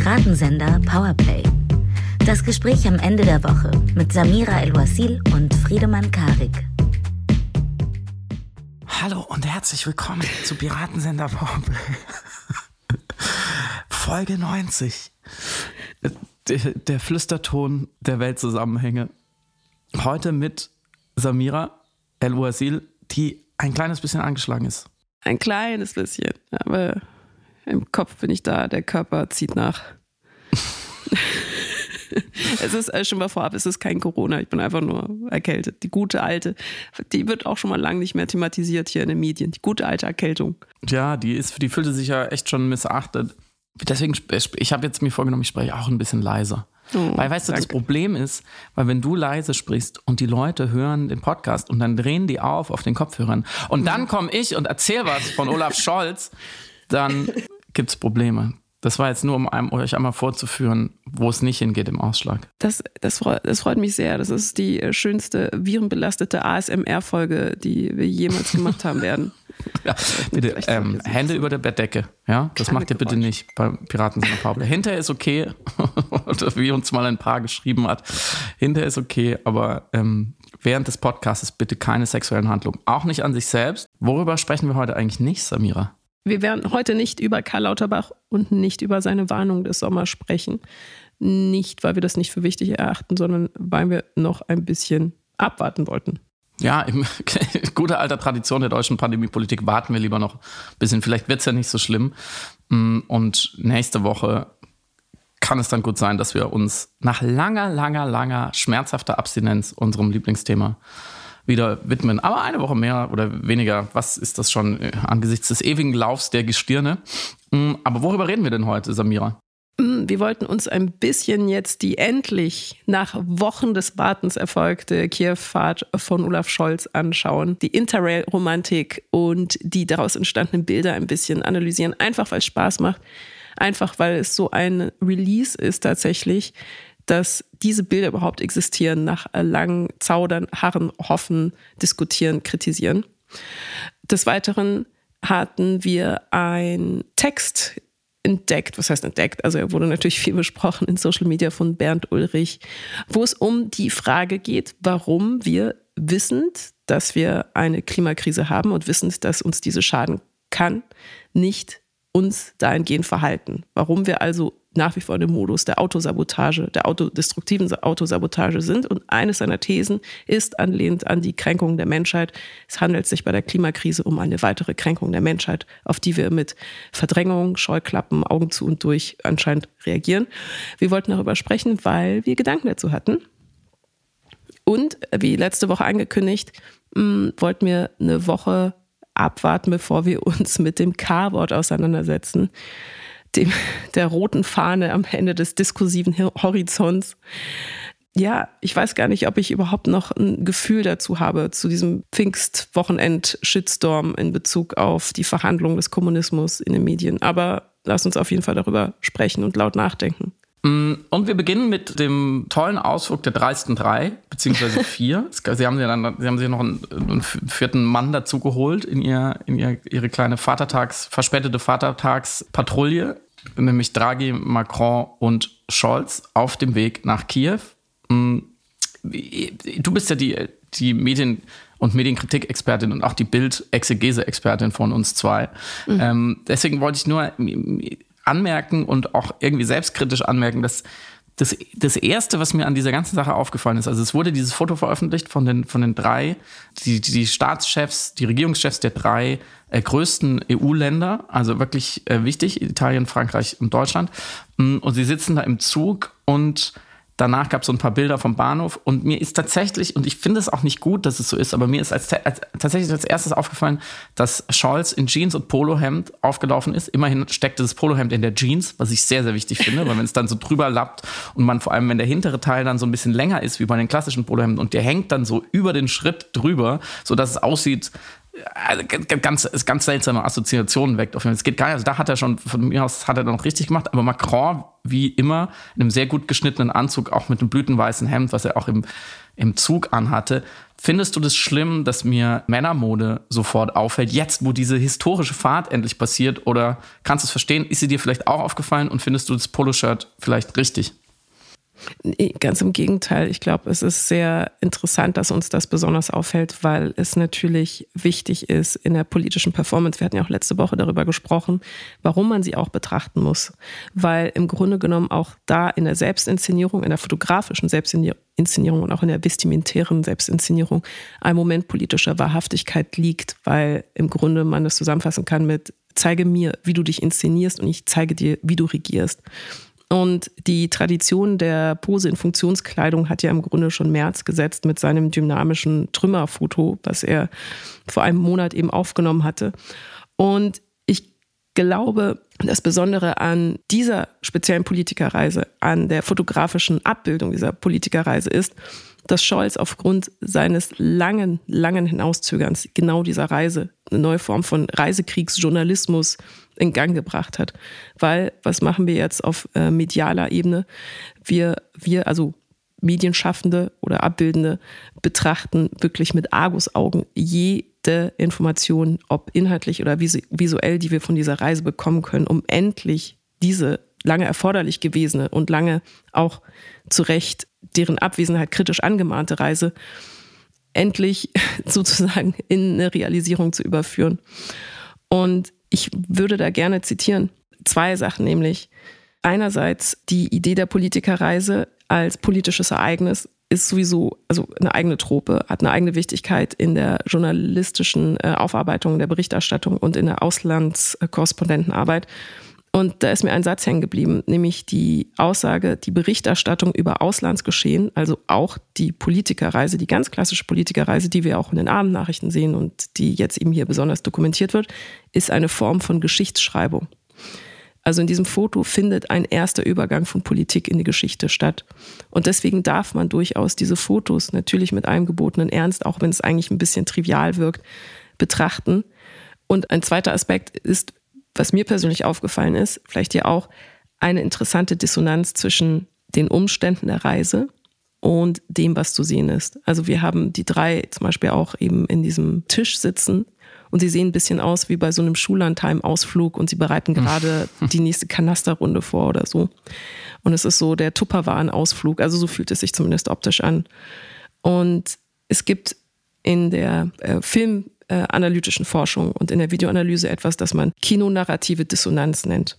Piratensender Powerplay. Das Gespräch am Ende der Woche mit Samira El-Wasil und Friedemann Karik. Hallo und herzlich willkommen zu Piratensender Powerplay. Folge 90. Der, der Flüsterton der Weltzusammenhänge. Heute mit Samira El-Wasil, die ein kleines bisschen angeschlagen ist. Ein kleines bisschen, aber im Kopf bin ich da, der Körper zieht nach. es ist äh, schon mal vorab, es ist kein Corona, ich bin einfach nur erkältet. Die gute alte, die wird auch schon mal lange nicht mehr thematisiert hier in den Medien. Die gute alte Erkältung. Ja, die ist, die fühlte sich ja echt schon missachtet. Deswegen, ich habe jetzt mir vorgenommen, ich spreche auch ein bisschen leiser. Oh, weil, weißt du, danke. das Problem ist, weil wenn du leise sprichst und die Leute hören den Podcast und dann drehen die auf auf den Kopfhörern und dann mhm. komme ich und erzähle was von Olaf Scholz, dann gibt es Probleme. Das war jetzt nur, um einem, euch einmal vorzuführen, wo es nicht hingeht im Ausschlag. Das, das, freut, das freut mich sehr. Das ist die äh, schönste virenbelastete ASMR-Folge, die wir jemals gemacht haben werden. ja, bitte, ähm, Hände über der Bettdecke. Ja, das Keine macht ihr bitte nicht bei Piraten seiner Pablo. Hinterher ist okay, oder wie uns mal ein Paar geschrieben hat. Hinterher ist okay, aber ähm, während des Podcasts bitte keine sexuellen Handlungen. Auch nicht an sich selbst. Worüber sprechen wir heute eigentlich nicht, Samira? Wir werden heute nicht über Karl Lauterbach und nicht über seine Warnung des Sommers sprechen. Nicht, weil wir das nicht für wichtig erachten, sondern weil wir noch ein bisschen abwarten wollten. Ja, in guter alter Tradition der deutschen Pandemiepolitik warten wir lieber noch ein bisschen. Vielleicht wird es ja nicht so schlimm. Mm, und nächste Woche kann es dann gut sein, dass wir uns nach langer, langer, langer schmerzhafter Abstinenz unserem Lieblingsthema wieder widmen. Aber eine Woche mehr oder weniger, was ist das schon äh, angesichts des ewigen Laufs der Gestirne? Mm, aber worüber reden wir denn heute, Samira? Mm, wir wollten uns ein bisschen jetzt die endlich nach Wochen des Wartens erfolgte Kiew-Fahrt von Olaf Scholz anschauen, die Interrail-Romantik und die daraus entstandenen Bilder ein bisschen analysieren, einfach weil es Spaß macht, einfach weil es so ein Release ist tatsächlich, dass diese Bilder überhaupt existieren, nach langen Zaudern, Harren, Hoffen, Diskutieren, Kritisieren. Des Weiteren hatten wir einen Text entdeckt, was heißt entdeckt? Also er wurde natürlich viel besprochen in Social Media von Bernd Ulrich, wo es um die Frage geht, warum wir wissend, dass wir eine Klimakrise haben und wissend, dass uns diese schaden kann, nicht uns dahingehend verhalten. Warum wir also nach wie vor in dem Modus der Autosabotage, der autodestruktiven Autosabotage sind. Und eines seiner Thesen ist anlehnt an die Kränkung der Menschheit. Es handelt sich bei der Klimakrise um eine weitere Kränkung der Menschheit, auf die wir mit Verdrängung, Scheuklappen, Augen zu und durch anscheinend reagieren. Wir wollten darüber sprechen, weil wir Gedanken dazu hatten. Und wie letzte Woche angekündigt, hm, wollten wir eine Woche abwarten, bevor wir uns mit dem K-Wort auseinandersetzen dem, der roten Fahne am Ende des diskursiven Horizonts. Ja, ich weiß gar nicht, ob ich überhaupt noch ein Gefühl dazu habe, zu diesem Pfingstwochenend-Shitstorm in Bezug auf die Verhandlungen des Kommunismus in den Medien. Aber lass uns auf jeden Fall darüber sprechen und laut nachdenken. Mm, und wir beginnen mit dem tollen Ausflug der dreisten drei, beziehungsweise vier. Sie haben, ja dann, Sie haben sich noch einen, einen vierten Mann dazu geholt in, ihr, in ihr, ihre kleine Vatertags, verspätete Vatertagspatrouille, nämlich Draghi, Macron und Scholz auf dem Weg nach Kiew. Mm, du bist ja die, die Medien- und Medienkritik-Expertin und auch die Bild-Exegese-Expertin von uns zwei. Mhm. Ähm, deswegen wollte ich nur anmerken und auch irgendwie selbstkritisch anmerken, dass das, das Erste, was mir an dieser ganzen Sache aufgefallen ist, also es wurde dieses Foto veröffentlicht von den, von den drei, die, die Staatschefs, die Regierungschefs der drei äh, größten EU-Länder, also wirklich äh, wichtig, Italien, Frankreich und Deutschland. Mm, und sie sitzen da im Zug und Danach gab es so ein paar Bilder vom Bahnhof und mir ist tatsächlich, und ich finde es auch nicht gut, dass es so ist, aber mir ist als, als, tatsächlich als erstes aufgefallen, dass Scholz in Jeans und Polohemd aufgelaufen ist. Immerhin steckte das Polohemd in der Jeans, was ich sehr, sehr wichtig finde, weil wenn es dann so drüber lappt und man vor allem, wenn der hintere Teil dann so ein bisschen länger ist, wie bei den klassischen Polohemden und der hängt dann so über den Schritt drüber, sodass es aussieht, also ganz, ganz seltsame Assoziationen weckt. Es geht gar nicht, also da hat er schon, von mir aus hat er noch richtig gemacht, aber Macron, wie immer, in einem sehr gut geschnittenen Anzug, auch mit einem blütenweißen Hemd, was er auch im, im Zug anhatte. Findest du das schlimm, dass mir Männermode sofort auffällt, jetzt, wo diese historische Fahrt endlich passiert? Oder kannst du es verstehen? Ist sie dir vielleicht auch aufgefallen und findest du das Poloshirt vielleicht richtig? Ganz im Gegenteil. Ich glaube, es ist sehr interessant, dass uns das besonders auffällt, weil es natürlich wichtig ist in der politischen Performance. Wir hatten ja auch letzte Woche darüber gesprochen, warum man sie auch betrachten muss. Weil im Grunde genommen auch da in der Selbstinszenierung, in der fotografischen Selbstinszenierung und auch in der vestimentären Selbstinszenierung ein Moment politischer Wahrhaftigkeit liegt, weil im Grunde man das zusammenfassen kann mit zeige mir, wie du dich inszenierst und ich zeige dir, wie du regierst. Und die Tradition der Pose in Funktionskleidung hat ja im Grunde schon März gesetzt mit seinem dynamischen Trümmerfoto, was er vor einem Monat eben aufgenommen hatte. Und ich glaube, das Besondere an dieser speziellen Politikerreise, an der fotografischen Abbildung dieser Politikerreise ist, dass Scholz aufgrund seines langen, langen Hinauszögerns genau dieser Reise eine neue Form von Reisekriegsjournalismus in Gang gebracht hat. Weil, was machen wir jetzt auf äh, medialer Ebene? Wir, wir, also Medienschaffende oder Abbildende, betrachten wirklich mit Argusaugen jede Information, ob inhaltlich oder visuell, die wir von dieser Reise bekommen können, um endlich diese lange erforderlich gewesene und lange auch zu Recht deren Abwesenheit kritisch angemahnte Reise endlich sozusagen in eine Realisierung zu überführen. Und ich würde da gerne zitieren. Zwei Sachen, nämlich einerseits die Idee der Politikerreise als politisches Ereignis ist sowieso also eine eigene Trope, hat eine eigene Wichtigkeit in der journalistischen äh, Aufarbeitung, der Berichterstattung und in der Auslandskorrespondentenarbeit. Und da ist mir ein Satz hängen geblieben, nämlich die Aussage, die Berichterstattung über Auslandsgeschehen, also auch die Politikerreise, die ganz klassische Politikerreise, die wir auch in den Abendnachrichten sehen und die jetzt eben hier besonders dokumentiert wird, ist eine Form von Geschichtsschreibung. Also in diesem Foto findet ein erster Übergang von Politik in die Geschichte statt. Und deswegen darf man durchaus diese Fotos natürlich mit einem gebotenen Ernst, auch wenn es eigentlich ein bisschen trivial wirkt, betrachten. Und ein zweiter Aspekt ist, was mir persönlich aufgefallen ist, vielleicht hier auch, eine interessante Dissonanz zwischen den Umständen der Reise und dem, was zu sehen ist. Also wir haben die drei zum Beispiel auch eben in diesem Tisch sitzen und sie sehen ein bisschen aus wie bei so einem Schullandheim-Ausflug und sie bereiten gerade die nächste Kanasterrunde vor oder so. Und es ist so der Tupperwaren-Ausflug, also so fühlt es sich zumindest optisch an. Und es gibt in der äh, Film- äh, analytischen Forschung und in der Videoanalyse etwas, das man kinonarrative Dissonanz nennt.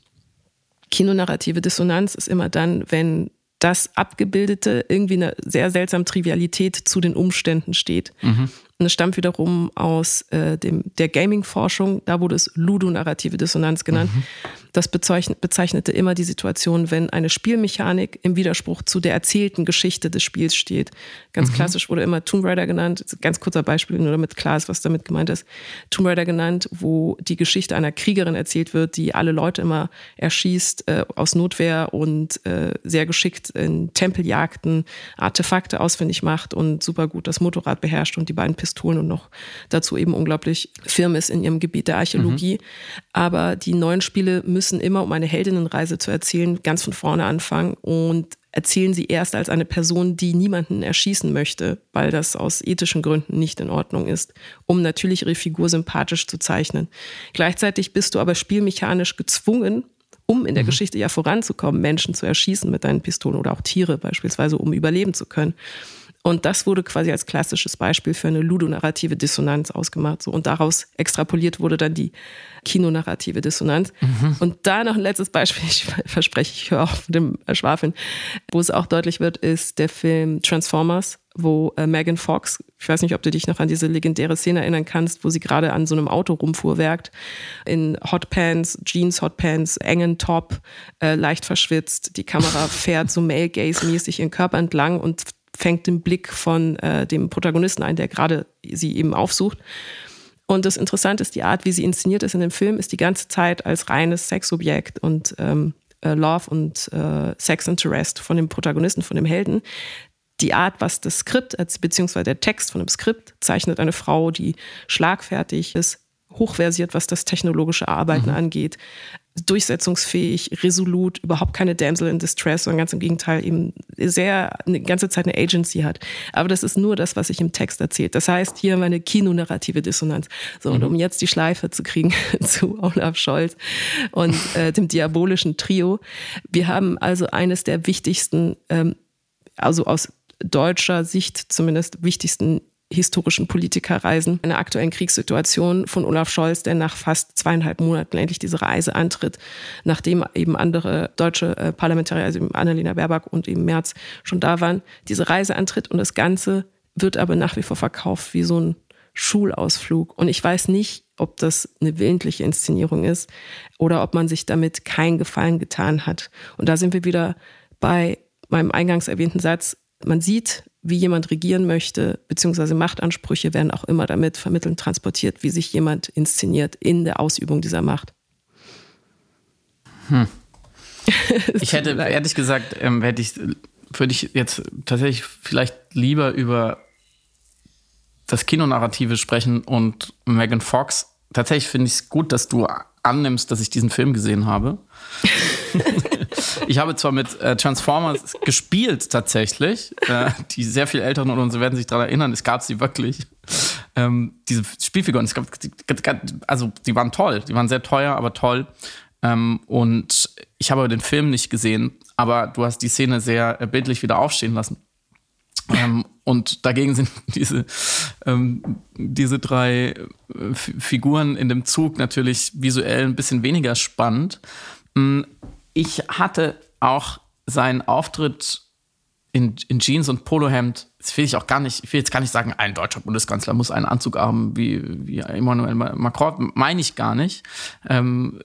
Kinonarrative Dissonanz ist immer dann, wenn das Abgebildete irgendwie eine sehr seltsame Trivialität zu den Umständen steht. Mhm. Und es stammt wiederum aus äh, dem, der Gaming-Forschung, da wurde es ludonarrative Dissonanz genannt. Mhm. Das bezeichnete immer die Situation, wenn eine Spielmechanik im Widerspruch zu der erzählten Geschichte des Spiels steht. Ganz mhm. klassisch wurde immer Tomb Raider genannt, ganz kurzer Beispiel, nur damit klar ist, was damit gemeint ist. Tomb Raider genannt, wo die Geschichte einer Kriegerin erzählt wird, die alle Leute immer erschießt äh, aus Notwehr und äh, sehr geschickt in Tempeljagden Artefakte ausfindig macht und super gut das Motorrad beherrscht und die beiden Pistolen und noch dazu eben unglaublich firm ist in ihrem Gebiet der Archäologie. Mhm. Aber die neuen Spiele müssen immer, um eine Heldinnenreise zu erzählen, ganz von vorne anfangen und erzählen sie erst als eine Person, die niemanden erschießen möchte, weil das aus ethischen Gründen nicht in Ordnung ist, um natürlich ihre Figur sympathisch zu zeichnen. Gleichzeitig bist du aber spielmechanisch gezwungen, um in der mhm. Geschichte ja voranzukommen, Menschen zu erschießen mit deinen Pistolen oder auch Tiere beispielsweise, um überleben zu können. Und das wurde quasi als klassisches Beispiel für eine ludonarrative Dissonanz ausgemacht. So. Und daraus extrapoliert wurde dann die kinonarrative Dissonanz. Mhm. Und da noch ein letztes Beispiel, ich verspreche, ich höre auf mit dem Schwafeln, wo es auch deutlich wird, ist der Film Transformers, wo äh, Megan Fox, ich weiß nicht, ob du dich noch an diese legendäre Szene erinnern kannst, wo sie gerade an so einem Auto rumfuhrwerkt, in Hotpants, Jeans, Hotpants, engen Top, äh, leicht verschwitzt. Die Kamera fährt so Male Gaze-mäßig ihren Körper entlang und fängt den Blick von äh, dem Protagonisten ein, der gerade sie eben aufsucht. Und das Interessante ist, die Art, wie sie inszeniert ist in dem Film, ist die ganze Zeit als reines Sexobjekt und ähm, äh, Love und äh, Sex Interest von dem Protagonisten, von dem Helden. die Art, was das Skript, beziehungsweise der Text von dem Skript zeichnet eine Frau, die schlagfertig ist, hochversiert, was das technologische Arbeiten mhm. angeht, durchsetzungsfähig, resolut, überhaupt keine Damsel in Distress, sondern ganz im Gegenteil eben sehr eine ganze Zeit eine Agency hat. Aber das ist nur das, was sich im Text erzählt. Das heißt, hier haben wir eine kinonarrative Dissonanz. So, und mhm. um jetzt die Schleife zu kriegen zu Olaf Scholz und äh, dem diabolischen Trio. Wir haben also eines der wichtigsten, ähm, also aus deutscher Sicht zumindest wichtigsten historischen Politikerreisen in der aktuellen Kriegssituation von Olaf Scholz, der nach fast zweieinhalb Monaten endlich diese Reise antritt, nachdem eben andere deutsche äh, Parlamentarier, also Annalena Baerbock und eben Merz schon da waren, diese Reise antritt und das Ganze wird aber nach wie vor verkauft wie so ein Schulausflug. Und ich weiß nicht, ob das eine willentliche Inszenierung ist oder ob man sich damit keinen Gefallen getan hat. Und da sind wir wieder bei meinem eingangs erwähnten Satz. Man sieht wie jemand regieren möchte, beziehungsweise Machtansprüche werden auch immer damit vermittelt transportiert, wie sich jemand inszeniert in der Ausübung dieser Macht. Hm. ich hätte, ehrlich gesagt, ähm, hätte ich, würde ich jetzt tatsächlich vielleicht lieber über das Kinonarrative sprechen und Megan Fox. Tatsächlich finde ich es gut, dass du annimmst, dass ich diesen Film gesehen habe. ich habe zwar mit äh, Transformers gespielt tatsächlich, äh, die sehr viel älteren und uns werden sich daran erinnern, es gab sie wirklich. Ähm, diese Spielfiguren, es gab, also die waren toll, die waren sehr teuer, aber toll. Ähm, und ich habe den Film nicht gesehen, aber du hast die Szene sehr äh, bildlich wieder aufstehen lassen. Ähm, und dagegen sind diese, ähm, diese drei äh, Figuren in dem Zug natürlich visuell ein bisschen weniger spannend. Mm, ich hatte auch seinen Auftritt in, in Jeans und Polohemd, das will ich auch gar nicht, ich will jetzt gar nicht sagen, ein deutscher Bundeskanzler muss einen Anzug haben wie, wie Emmanuel Macron, meine ich gar nicht. Ähm,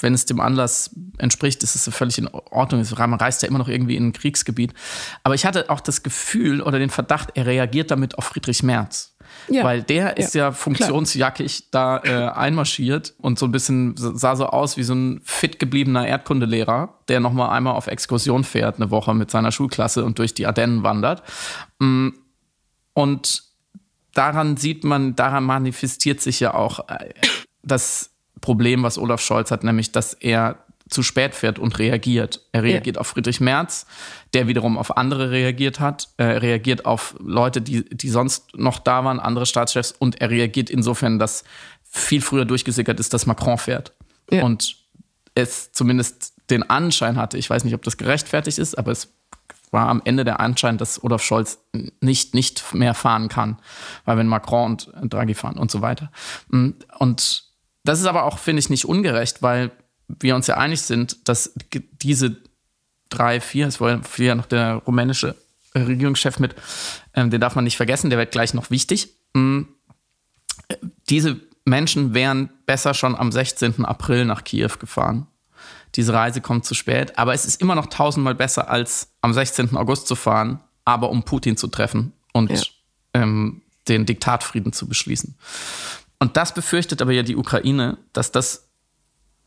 wenn es dem Anlass entspricht, ist es völlig in Ordnung. Man reist ja immer noch irgendwie in ein Kriegsgebiet. Aber ich hatte auch das Gefühl oder den Verdacht, er reagiert damit auf Friedrich Merz. Ja. Weil der ist ja, ja funktionsjackig da äh, einmarschiert und so ein bisschen sah so aus wie so ein fit gebliebener Erdkundelehrer, der nochmal einmal auf Exkursion fährt, eine Woche mit seiner Schulklasse und durch die Ardennen wandert. Mm, und daran sieht man, daran manifestiert sich ja auch äh, das Problem, was Olaf Scholz hat, nämlich, dass er zu spät fährt und reagiert. Er reagiert ja. auf Friedrich Merz, der wiederum auf andere reagiert hat. Er reagiert auf Leute, die, die sonst noch da waren, andere Staatschefs. Und er reagiert insofern, dass viel früher durchgesickert ist, dass Macron fährt. Ja. Und es zumindest den Anschein hatte, ich weiß nicht, ob das gerechtfertigt ist, aber es war am Ende der Anschein, dass Olaf Scholz nicht, nicht mehr fahren kann. Weil wenn Macron und Draghi fahren und so weiter. Und das ist aber auch, finde ich, nicht ungerecht, weil wir uns ja einig sind, dass diese drei, vier, es war ja noch der rumänische Regierungschef mit, ähm, den darf man nicht vergessen, der wird gleich noch wichtig. Mhm. Diese Menschen wären besser schon am 16. April nach Kiew gefahren. Diese Reise kommt zu spät, aber es ist immer noch tausendmal besser, als am 16. August zu fahren, aber um Putin zu treffen und ja. ähm, den Diktatfrieden zu beschließen. Und das befürchtet aber ja die Ukraine, dass das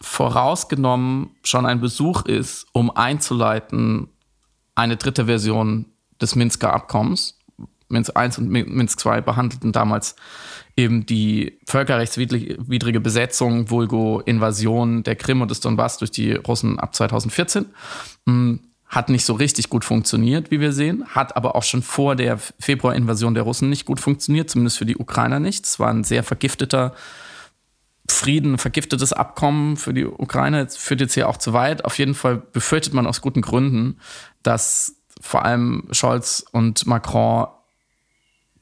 vorausgenommen schon ein Besuch ist, um einzuleiten eine dritte Version des Minsker Abkommens. Minsk I und Minsk II behandelten damals eben die völkerrechtswidrige Besetzung, Vulgo Invasion der Krim und des Donbass durch die Russen ab 2014. Hm, hat nicht so richtig gut funktioniert, wie wir sehen, hat aber auch schon vor der Februarinvasion der Russen nicht gut funktioniert, zumindest für die Ukrainer nicht. Es war ein sehr vergifteter Frieden, vergiftetes Abkommen für die Ukraine. Das führt jetzt hier auch zu weit. Auf jeden Fall befürchtet man aus guten Gründen, dass vor allem Scholz und Macron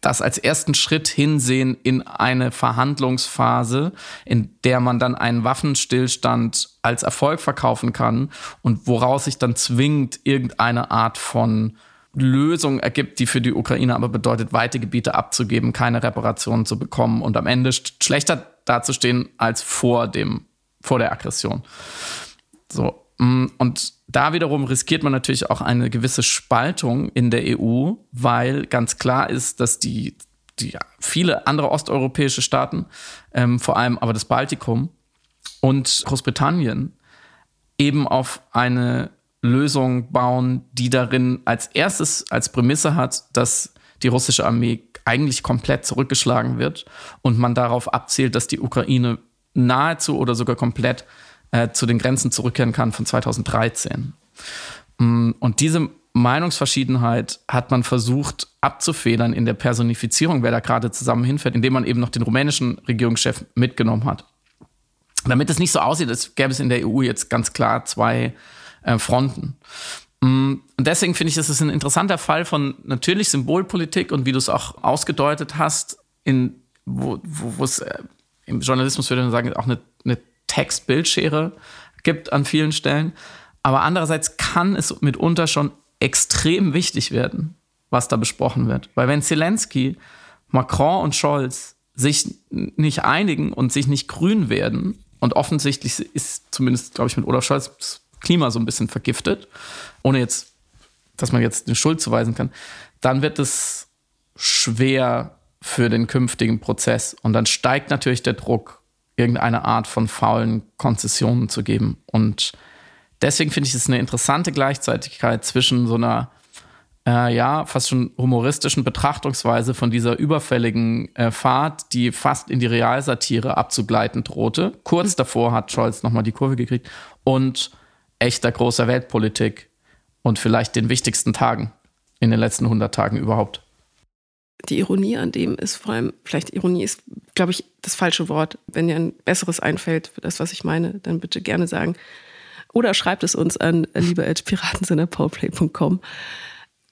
das als ersten Schritt hinsehen in eine Verhandlungsphase, in der man dann einen Waffenstillstand als Erfolg verkaufen kann und woraus sich dann zwingend irgendeine Art von Lösung ergibt, die für die Ukraine aber bedeutet, weite Gebiete abzugeben, keine Reparationen zu bekommen und am Ende schlechter dazustehen als vor dem, vor der Aggression. So. Mm, und da wiederum riskiert man natürlich auch eine gewisse Spaltung in der EU, weil ganz klar ist, dass die, die viele andere osteuropäische Staaten, ähm, vor allem aber das Baltikum und Großbritannien, eben auf eine Lösung bauen, die darin als erstes als Prämisse hat, dass die russische Armee eigentlich komplett zurückgeschlagen wird und man darauf abzielt, dass die Ukraine nahezu oder sogar komplett äh, zu den Grenzen zurückkehren kann von 2013. Mm, und diese Meinungsverschiedenheit hat man versucht abzufedern in der Personifizierung, wer da gerade zusammen hinfährt, indem man eben noch den rumänischen Regierungschef mitgenommen hat. Damit es nicht so aussieht, als gäbe es in der EU jetzt ganz klar zwei äh, Fronten. Mm, und deswegen finde ich, das ist ein interessanter Fall von natürlich Symbolpolitik und wie du es auch ausgedeutet hast, in, wo, wo es äh, im Journalismus würde man sagen, auch eine Text-Bildschere gibt an vielen Stellen. Aber andererseits kann es mitunter schon extrem wichtig werden, was da besprochen wird. Weil wenn Zelensky, Macron und Scholz sich nicht einigen und sich nicht grün werden, und offensichtlich ist zumindest, glaube ich, mit Olaf Scholz das Klima so ein bisschen vergiftet, ohne jetzt, dass man jetzt eine Schuld zuweisen kann, dann wird es schwer für den künftigen Prozess. Und dann steigt natürlich der Druck, irgendeine Art von faulen Konzessionen zu geben. Und deswegen finde ich es eine interessante Gleichzeitigkeit zwischen so einer äh, ja, fast schon humoristischen Betrachtungsweise von dieser überfälligen äh, Fahrt, die fast in die Realsatire abzugleiten drohte. Kurz mhm. davor hat Scholz nochmal die Kurve gekriegt. Und echter großer Weltpolitik und vielleicht den wichtigsten Tagen in den letzten 100 Tagen überhaupt die Ironie an dem ist vor allem, vielleicht Ironie ist, glaube ich, das falsche Wort. Wenn dir ein besseres einfällt für das, was ich meine, dann bitte gerne sagen. Oder schreibt es uns an lieber.piratensinnerpowerplay.com,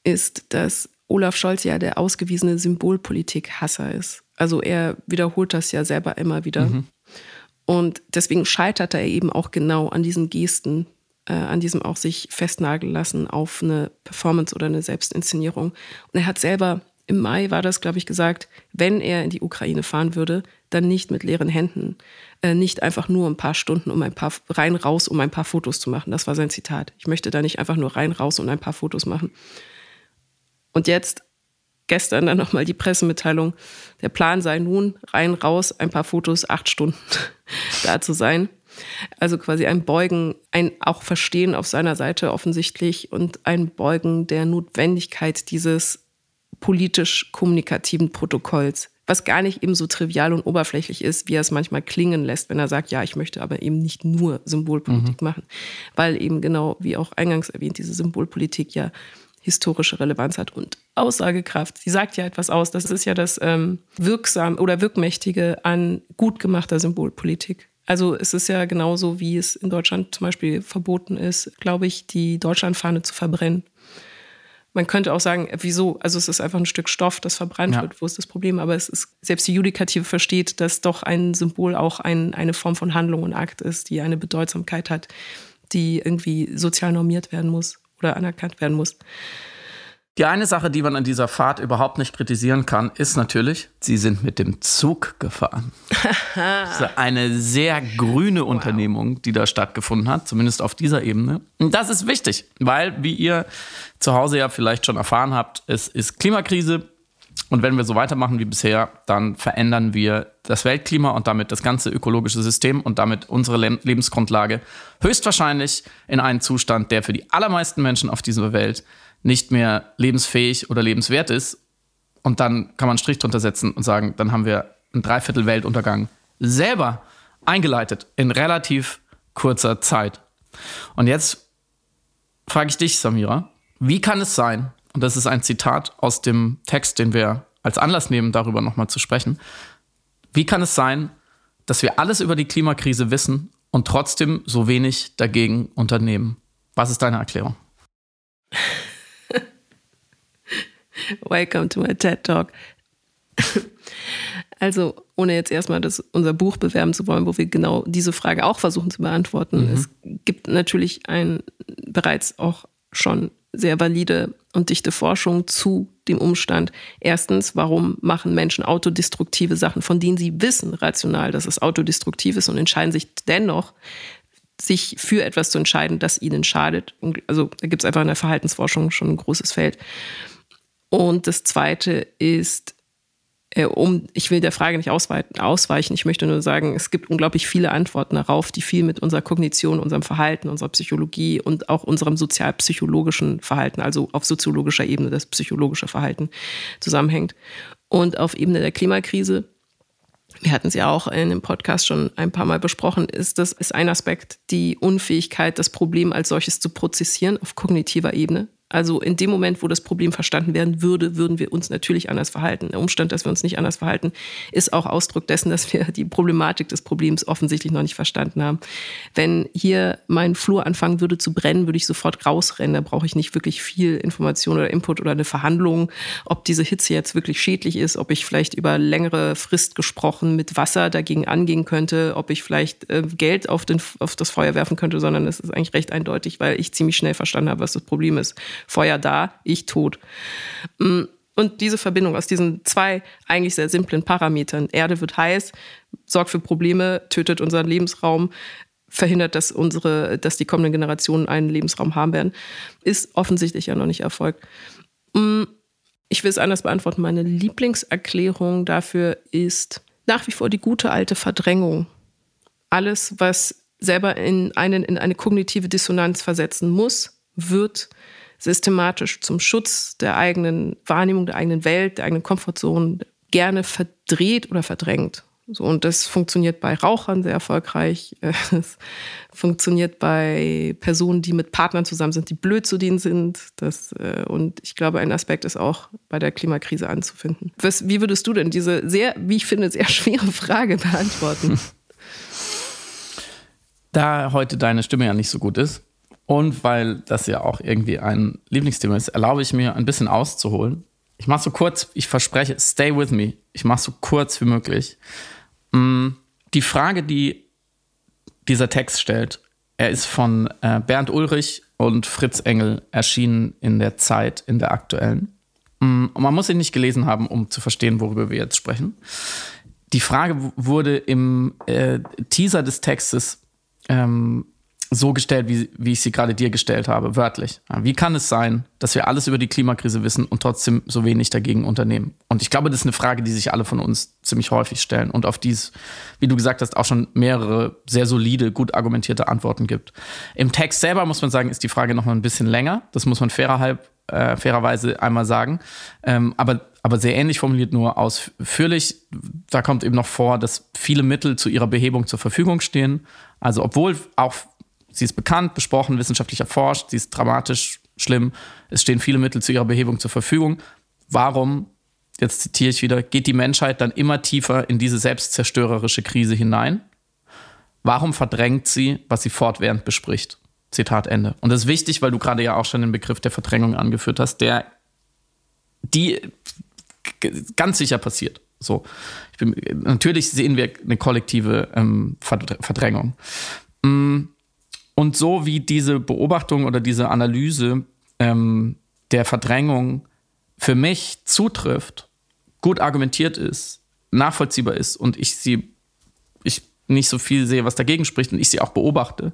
ist, dass Olaf Scholz ja der ausgewiesene Symbolpolitik-Hasser ist. Also er wiederholt das ja selber immer wieder. Mhm. Und deswegen scheitert er eben auch genau an diesen Gesten, äh, an diesem auch sich festnageln lassen auf eine Performance oder eine Selbstinszenierung. Und er hat selber im Mai war das, glaube ich, gesagt, wenn er in die Ukraine fahren würde, dann nicht mit leeren Händen, äh, nicht einfach nur ein paar Stunden, um ein paar rein raus, um ein paar Fotos zu machen. Das war sein Zitat. Ich möchte da nicht einfach nur rein raus und ein paar Fotos machen. Und jetzt gestern dann nochmal die Pressemitteilung. Der Plan sei nun rein raus, ein paar Fotos, acht Stunden da zu sein. Also quasi ein Beugen, ein auch Verstehen auf seiner Seite offensichtlich und ein Beugen der Notwendigkeit dieses politisch-kommunikativen Protokolls, was gar nicht eben so trivial und oberflächlich ist, wie er es manchmal klingen lässt, wenn er sagt, ja, ich möchte aber eben nicht nur Symbolpolitik mhm. machen, weil eben genau, wie auch eingangs erwähnt, diese Symbolpolitik ja historische Relevanz hat und Aussagekraft. Sie sagt ja etwas aus. Das ist ja das ähm, Wirksam oder Wirkmächtige an gut gemachter Symbolpolitik. Also es ist ja genauso, wie es in Deutschland zum Beispiel verboten ist, glaube ich, die Deutschlandfahne zu verbrennen. Man könnte auch sagen, wieso? Also es ist einfach ein Stück Stoff, das verbrannt ja. wird. Wo ist das Problem? Aber es ist, selbst die Judikative versteht, dass doch ein Symbol auch ein, eine Form von Handlung und Akt ist, die eine Bedeutsamkeit hat, die irgendwie sozial normiert werden muss oder anerkannt werden muss. Die eine Sache, die man an dieser Fahrt überhaupt nicht kritisieren kann, ist natürlich, sie sind mit dem Zug gefahren. das ist eine sehr grüne Unternehmung, die da stattgefunden hat, zumindest auf dieser Ebene. Und das ist wichtig, weil, wie ihr zu Hause ja vielleicht schon erfahren habt, es ist Klimakrise. Und wenn wir so weitermachen wie bisher, dann verändern wir das Weltklima und damit das ganze ökologische System und damit unsere Lebensgrundlage höchstwahrscheinlich in einen Zustand, der für die allermeisten Menschen auf dieser Welt nicht mehr lebensfähig oder lebenswert ist. Und dann kann man einen Strich drunter setzen und sagen, dann haben wir einen Dreiviertel Weltuntergang selber eingeleitet in relativ kurzer Zeit. Und jetzt frage ich dich, Samira, wie kann es sein, und das ist ein Zitat aus dem Text, den wir als Anlass nehmen, darüber nochmal zu sprechen, wie kann es sein, dass wir alles über die Klimakrise wissen und trotzdem so wenig dagegen unternehmen? Was ist deine Erklärung? Welcome to my TED Talk. Also, ohne jetzt erstmal das, unser Buch bewerben zu wollen, wo wir genau diese Frage auch versuchen zu beantworten. Mhm. Es gibt natürlich ein bereits auch schon sehr valide und dichte Forschung zu dem Umstand. Erstens, warum machen Menschen autodestruktive Sachen, von denen sie wissen rational, dass es autodestruktiv ist und entscheiden sich dennoch, sich für etwas zu entscheiden, das ihnen schadet. Also da gibt es einfach in der Verhaltensforschung schon ein großes Feld. Und das Zweite ist, äh, um, ich will der Frage nicht ausweichen, ich möchte nur sagen, es gibt unglaublich viele Antworten darauf, die viel mit unserer Kognition, unserem Verhalten, unserer Psychologie und auch unserem sozialpsychologischen Verhalten, also auf soziologischer Ebene das psychologische Verhalten zusammenhängt. Und auf Ebene der Klimakrise wir hatten es ja auch in dem Podcast schon ein paar Mal besprochen, ist das ist ein Aspekt die Unfähigkeit, das Problem als solches zu prozessieren auf kognitiver Ebene. Also in dem Moment, wo das Problem verstanden werden würde, würden wir uns natürlich anders verhalten. Der Umstand, dass wir uns nicht anders verhalten, ist auch Ausdruck dessen, dass wir die Problematik des Problems offensichtlich noch nicht verstanden haben. Wenn hier mein Flur anfangen würde zu brennen, würde ich sofort rausrennen. Da brauche ich nicht wirklich viel Information oder Input oder eine Verhandlung, ob diese Hitze jetzt wirklich schädlich ist, ob ich vielleicht über längere Frist gesprochen mit Wasser dagegen angehen könnte, ob ich vielleicht äh, Geld auf, den, auf das Feuer werfen könnte, sondern es ist eigentlich recht eindeutig, weil ich ziemlich schnell verstanden habe, was das Problem ist. Feuer da, ich tot. Mm, und diese Verbindung aus diesen zwei eigentlich sehr simplen Parametern, Erde wird heiß, sorgt für Probleme, tötet unseren Lebensraum, verhindert, dass unsere, dass die kommenden Generationen einen Lebensraum haben werden, ist offensichtlich ja noch nicht erfolgt. Mm, ich will es anders beantworten. Meine Lieblingserklärung dafür ist nach wie vor die gute alte Verdrängung. Alles, was selber in einen in eine kognitive Dissonanz versetzen muss, wird systematisch zum Schutz der eigenen Wahrnehmung, der eigenen Welt, der eigenen Komfortzone gerne verdreht oder verdrängt. So, und das funktioniert bei Rauchern sehr erfolgreich. Es funktioniert bei Personen, die mit Partnern zusammen sind, die blöd zu denen sind. Das, äh, und ich glaube, ein Aspekt ist auch bei der Klimakrise anzufinden. Was, wie würdest du denn diese sehr, wie ich finde, sehr schwere Frage beantworten? Da heute deine Stimme ja nicht so gut ist, und weil das ja auch irgendwie ein Lieblingsthema ist, erlaube ich mir ein bisschen auszuholen. Ich mache so kurz, ich verspreche, stay with me. Ich mache so kurz wie möglich. Mm, die Frage, die dieser Text stellt, er ist von äh, Bernd Ulrich und Fritz Engel erschienen in der Zeit, in der aktuellen. Mm, und man muss ihn nicht gelesen haben, um zu verstehen, worüber wir jetzt sprechen. Die Frage wurde im äh, Teaser des Textes ähm, so gestellt, wie, wie ich sie gerade dir gestellt habe, wörtlich. Wie kann es sein, dass wir alles über die Klimakrise wissen und trotzdem so wenig dagegen unternehmen? Und ich glaube, das ist eine Frage, die sich alle von uns ziemlich häufig stellen und auf die es, wie du gesagt hast, auch schon mehrere sehr solide, gut argumentierte Antworten gibt. Im Text selber muss man sagen, ist die Frage noch mal ein bisschen länger. Das muss man fairerhalb, äh, fairerweise einmal sagen. Ähm, aber aber sehr ähnlich formuliert, nur ausführlich. Da kommt eben noch vor, dass viele Mittel zu ihrer Behebung zur Verfügung stehen. Also obwohl auch Sie ist bekannt, besprochen, wissenschaftlich erforscht, sie ist dramatisch, schlimm. Es stehen viele Mittel zu ihrer Behebung zur Verfügung. Warum, jetzt zitiere ich wieder, geht die Menschheit dann immer tiefer in diese selbstzerstörerische Krise hinein? Warum verdrängt sie, was sie fortwährend bespricht? Zitat Ende. Und das ist wichtig, weil du gerade ja auch schon den Begriff der Verdrängung angeführt hast, der die ganz sicher passiert. So, bin, natürlich sehen wir eine kollektive ähm, Verdrängung. Mm, und so wie diese Beobachtung oder diese Analyse ähm, der Verdrängung für mich zutrifft, gut argumentiert ist, nachvollziehbar ist und ich sie, ich nicht so viel sehe, was dagegen spricht und ich sie auch beobachte,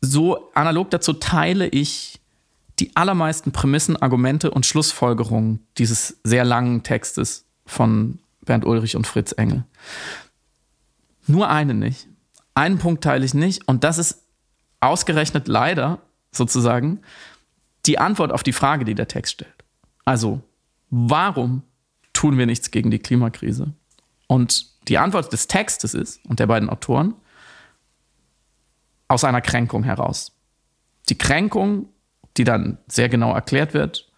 so analog dazu teile ich die allermeisten Prämissen, Argumente und Schlussfolgerungen dieses sehr langen Textes von Bernd Ulrich und Fritz Engel. Nur eine nicht. Einen Punkt teile ich nicht und das ist ausgerechnet leider sozusagen die Antwort auf die Frage, die der Text stellt. Also, warum tun wir nichts gegen die Klimakrise? Und die Antwort des Textes ist, und der beiden Autoren, aus einer Kränkung heraus. Die Kränkung, die dann sehr genau erklärt wird,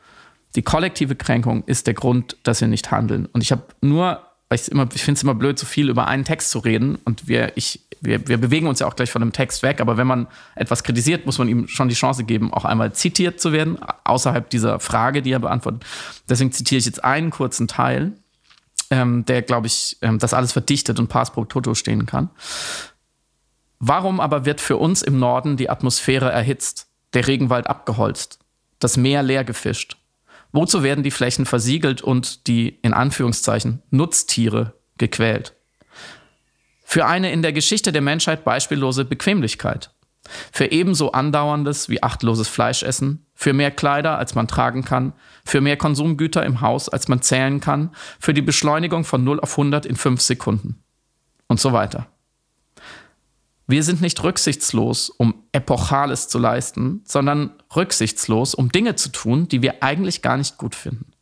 die kollektive Kränkung ist der Grund, dass wir nicht handeln. Und ich habe nur weil ich, immer, ich finde es immer blöd, so viel über einen Text zu reden. Und wir, ich, wir, wir bewegen uns ja auch gleich von dem Text weg. Aber wenn man etwas kritisiert, muss man ihm schon die Chance geben, auch einmal zitiert zu werden, außerhalb dieser Frage, die er beantwortet. Deswegen zitiere ich jetzt einen kurzen Teil, ähm, der, glaube ich, ähm, das alles verdichtet und Pass pro Toto stehen kann. Warum aber wird für uns im Norden die Atmosphäre erhitzt, der Regenwald abgeholzt, das Meer leer gefischt? Wozu werden die Flächen versiegelt und die in Anführungszeichen Nutztiere gequält? Für eine in der Geschichte der Menschheit beispiellose Bequemlichkeit. Für ebenso andauerndes wie achtloses Fleischessen, für mehr Kleider, als man tragen kann, für mehr Konsumgüter im Haus, als man zählen kann, für die Beschleunigung von 0 auf 100 in 5 Sekunden und so weiter. Wir sind nicht rücksichtslos, um Epochales zu leisten, sondern rücksichtslos, um Dinge zu tun, die wir eigentlich gar nicht gut finden.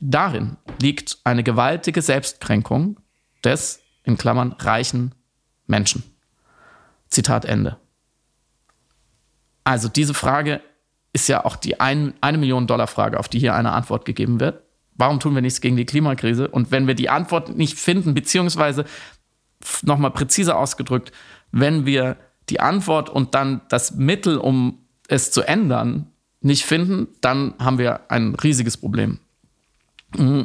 Darin liegt eine gewaltige Selbstkränkung des, in Klammern, reichen Menschen. Zitat Ende. Also diese Frage ist ja auch die ein, eine Million Dollar Frage, auf die hier eine Antwort gegeben wird. Warum tun wir nichts gegen die Klimakrise? Und wenn wir die Antwort nicht finden, beziehungsweise nochmal präziser ausgedrückt, wenn wir die Antwort und dann das Mittel, um es zu ändern, nicht finden, dann haben wir ein riesiges Problem. Mhm.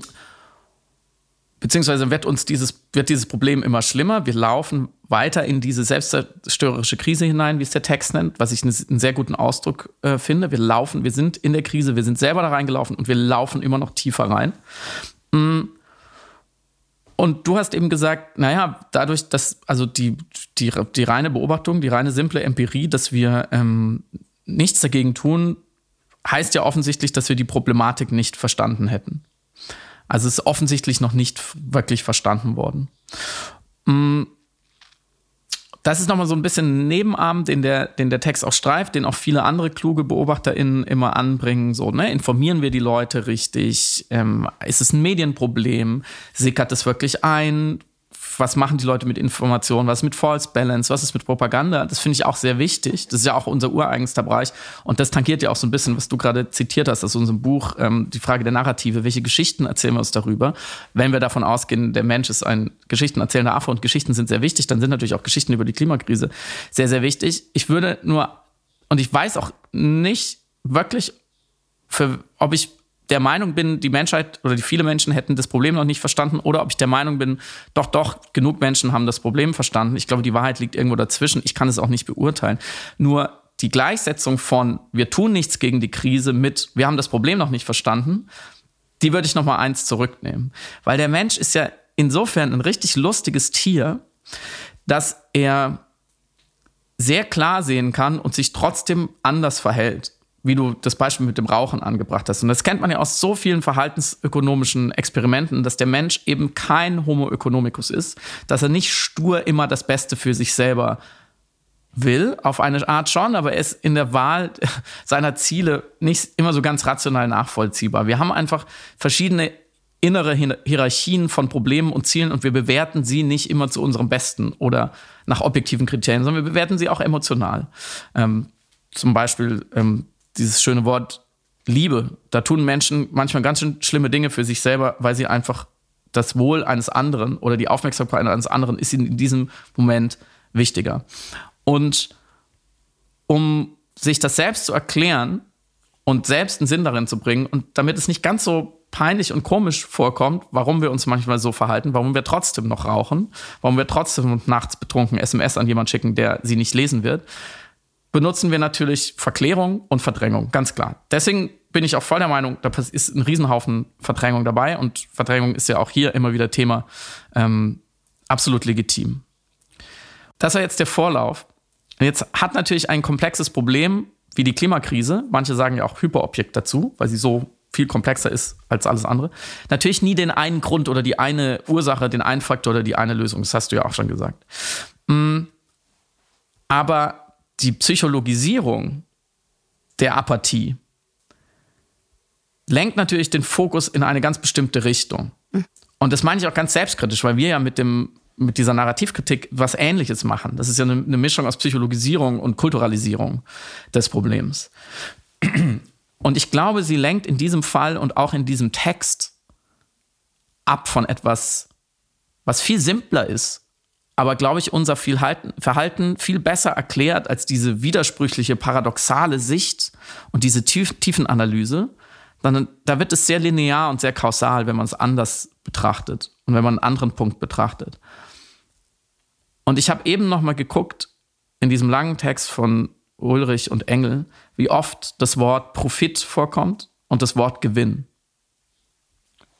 Beziehungsweise wird uns dieses, wird dieses Problem immer schlimmer. Wir laufen weiter in diese selbstzerstörerische Krise hinein, wie es der Text nennt, was ich einen sehr guten Ausdruck äh, finde. Wir laufen, wir sind in der Krise, wir sind selber da reingelaufen und wir laufen immer noch tiefer rein. Mhm. Und du hast eben gesagt, naja, dadurch, dass, also die, die, die reine Beobachtung, die reine simple Empirie, dass wir ähm, nichts dagegen tun, heißt ja offensichtlich, dass wir die Problematik nicht verstanden hätten. Also es ist offensichtlich noch nicht wirklich verstanden worden. Mm, das ist nochmal so ein bisschen ein Nebenarm, den der, den der Text auch streift, den auch viele andere kluge BeobachterInnen immer anbringen. So, ne? Informieren wir die Leute richtig? Ähm, ist es ein Medienproblem? Sickert es wirklich ein? Was machen die Leute mit Informationen, was ist mit False Balance, was ist mit Propaganda. Das finde ich auch sehr wichtig. Das ist ja auch unser ureigenster Bereich. Und das tangiert ja auch so ein bisschen, was du gerade zitiert hast aus unserem Buch, ähm, die Frage der Narrative. Welche Geschichten erzählen wir uns darüber? Wenn wir davon ausgehen, der Mensch ist ein geschichtenerzählender Affe und Geschichten sind sehr wichtig, dann sind natürlich auch Geschichten über die Klimakrise sehr, sehr wichtig. Ich würde nur, und ich weiß auch nicht wirklich, für, ob ich der Meinung bin, die Menschheit oder die viele Menschen hätten das Problem noch nicht verstanden oder ob ich der Meinung bin, doch, doch, genug Menschen haben das Problem verstanden. Ich glaube, die Wahrheit liegt irgendwo dazwischen. Ich kann es auch nicht beurteilen. Nur die Gleichsetzung von wir tun nichts gegen die Krise mit wir haben das Problem noch nicht verstanden, die würde ich noch mal eins zurücknehmen, weil der Mensch ist ja insofern ein richtig lustiges Tier, dass er sehr klar sehen kann und sich trotzdem anders verhält wie du das Beispiel mit dem Rauchen angebracht hast. Und das kennt man ja aus so vielen verhaltensökonomischen Experimenten, dass der Mensch eben kein Homo economicus ist, dass er nicht stur immer das Beste für sich selber will, auf eine Art schon, aber er ist in der Wahl seiner Ziele nicht immer so ganz rational nachvollziehbar. Wir haben einfach verschiedene innere Hierarchien von Problemen und Zielen und wir bewerten sie nicht immer zu unserem Besten oder nach objektiven Kriterien, sondern wir bewerten sie auch emotional. Ähm, zum Beispiel ähm, dieses schöne Wort Liebe. Da tun Menschen manchmal ganz schön schlimme Dinge für sich selber, weil sie einfach das Wohl eines anderen oder die Aufmerksamkeit eines anderen ist ihnen in diesem Moment wichtiger. Und um sich das selbst zu erklären und selbst einen Sinn darin zu bringen und damit es nicht ganz so peinlich und komisch vorkommt, warum wir uns manchmal so verhalten, warum wir trotzdem noch rauchen, warum wir trotzdem nachts betrunken SMS an jemanden schicken, der sie nicht lesen wird, benutzen wir natürlich Verklärung und Verdrängung, ganz klar. Deswegen bin ich auch voll der Meinung, da ist ein Riesenhaufen Verdrängung dabei und Verdrängung ist ja auch hier immer wieder Thema, ähm, absolut legitim. Das war jetzt der Vorlauf. Jetzt hat natürlich ein komplexes Problem wie die Klimakrise, manche sagen ja auch Hyperobjekt dazu, weil sie so viel komplexer ist als alles andere, natürlich nie den einen Grund oder die eine Ursache, den einen Faktor oder die eine Lösung. Das hast du ja auch schon gesagt. Mm, aber die Psychologisierung der Apathie lenkt natürlich den Fokus in eine ganz bestimmte Richtung. Und das meine ich auch ganz selbstkritisch, weil wir ja mit dem mit dieser Narrativkritik was Ähnliches machen. Das ist ja eine, eine Mischung aus Psychologisierung und Kulturalisierung des Problems. Und ich glaube, sie lenkt in diesem Fall und auch in diesem Text ab von etwas, was viel simpler ist aber glaube ich, unser Verhalten viel besser erklärt als diese widersprüchliche, paradoxale Sicht und diese Tief Tiefenanalyse. Dann, da wird es sehr linear und sehr kausal, wenn man es anders betrachtet und wenn man einen anderen Punkt betrachtet. Und ich habe eben noch mal geguckt in diesem langen Text von Ulrich und Engel, wie oft das Wort Profit vorkommt und das Wort Gewinn.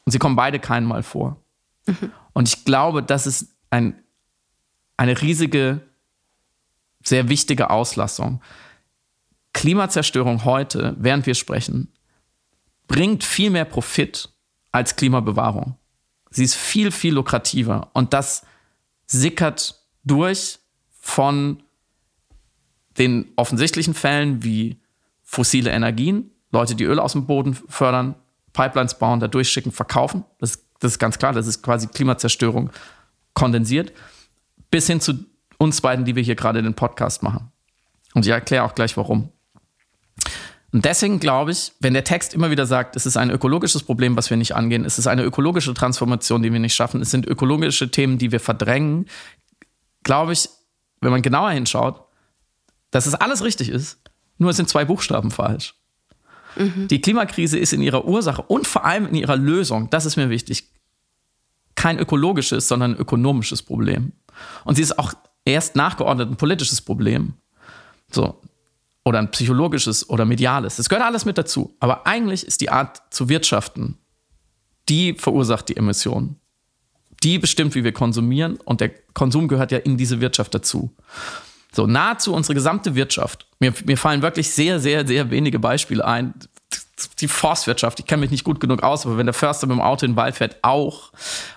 Und sie kommen beide keinmal vor. Mhm. Und ich glaube, das ist ein eine riesige, sehr wichtige Auslassung. Klimazerstörung heute, während wir sprechen, bringt viel mehr Profit als Klimabewahrung. Sie ist viel, viel lukrativer. Und das sickert durch von den offensichtlichen Fällen wie fossile Energien, Leute, die Öl aus dem Boden fördern, Pipelines bauen, da durchschicken, verkaufen. Das, das ist ganz klar, das ist quasi Klimazerstörung kondensiert. Bis hin zu uns beiden, die wir hier gerade den Podcast machen. Und ich erkläre auch gleich warum. Und deswegen glaube ich, wenn der Text immer wieder sagt, es ist ein ökologisches Problem, was wir nicht angehen, es ist eine ökologische Transformation, die wir nicht schaffen, es sind ökologische Themen, die wir verdrängen, glaube ich, wenn man genauer hinschaut, dass es alles richtig ist, nur es sind zwei Buchstaben falsch. Mhm. Die Klimakrise ist in ihrer Ursache und vor allem in ihrer Lösung, das ist mir wichtig, kein ökologisches, sondern ein ökonomisches Problem. Und sie ist auch erst nachgeordnet ein politisches Problem. So, oder ein psychologisches oder mediales. Das gehört alles mit dazu. Aber eigentlich ist die Art zu wirtschaften, die verursacht die Emissionen. Die bestimmt, wie wir konsumieren und der Konsum gehört ja in diese Wirtschaft dazu. So, nahezu unsere gesamte Wirtschaft. Mir, mir fallen wirklich sehr, sehr, sehr wenige Beispiele ein. Die Forstwirtschaft, ich kenne mich nicht gut genug aus, aber wenn der Förster mit dem Auto in den Wald fährt, auch.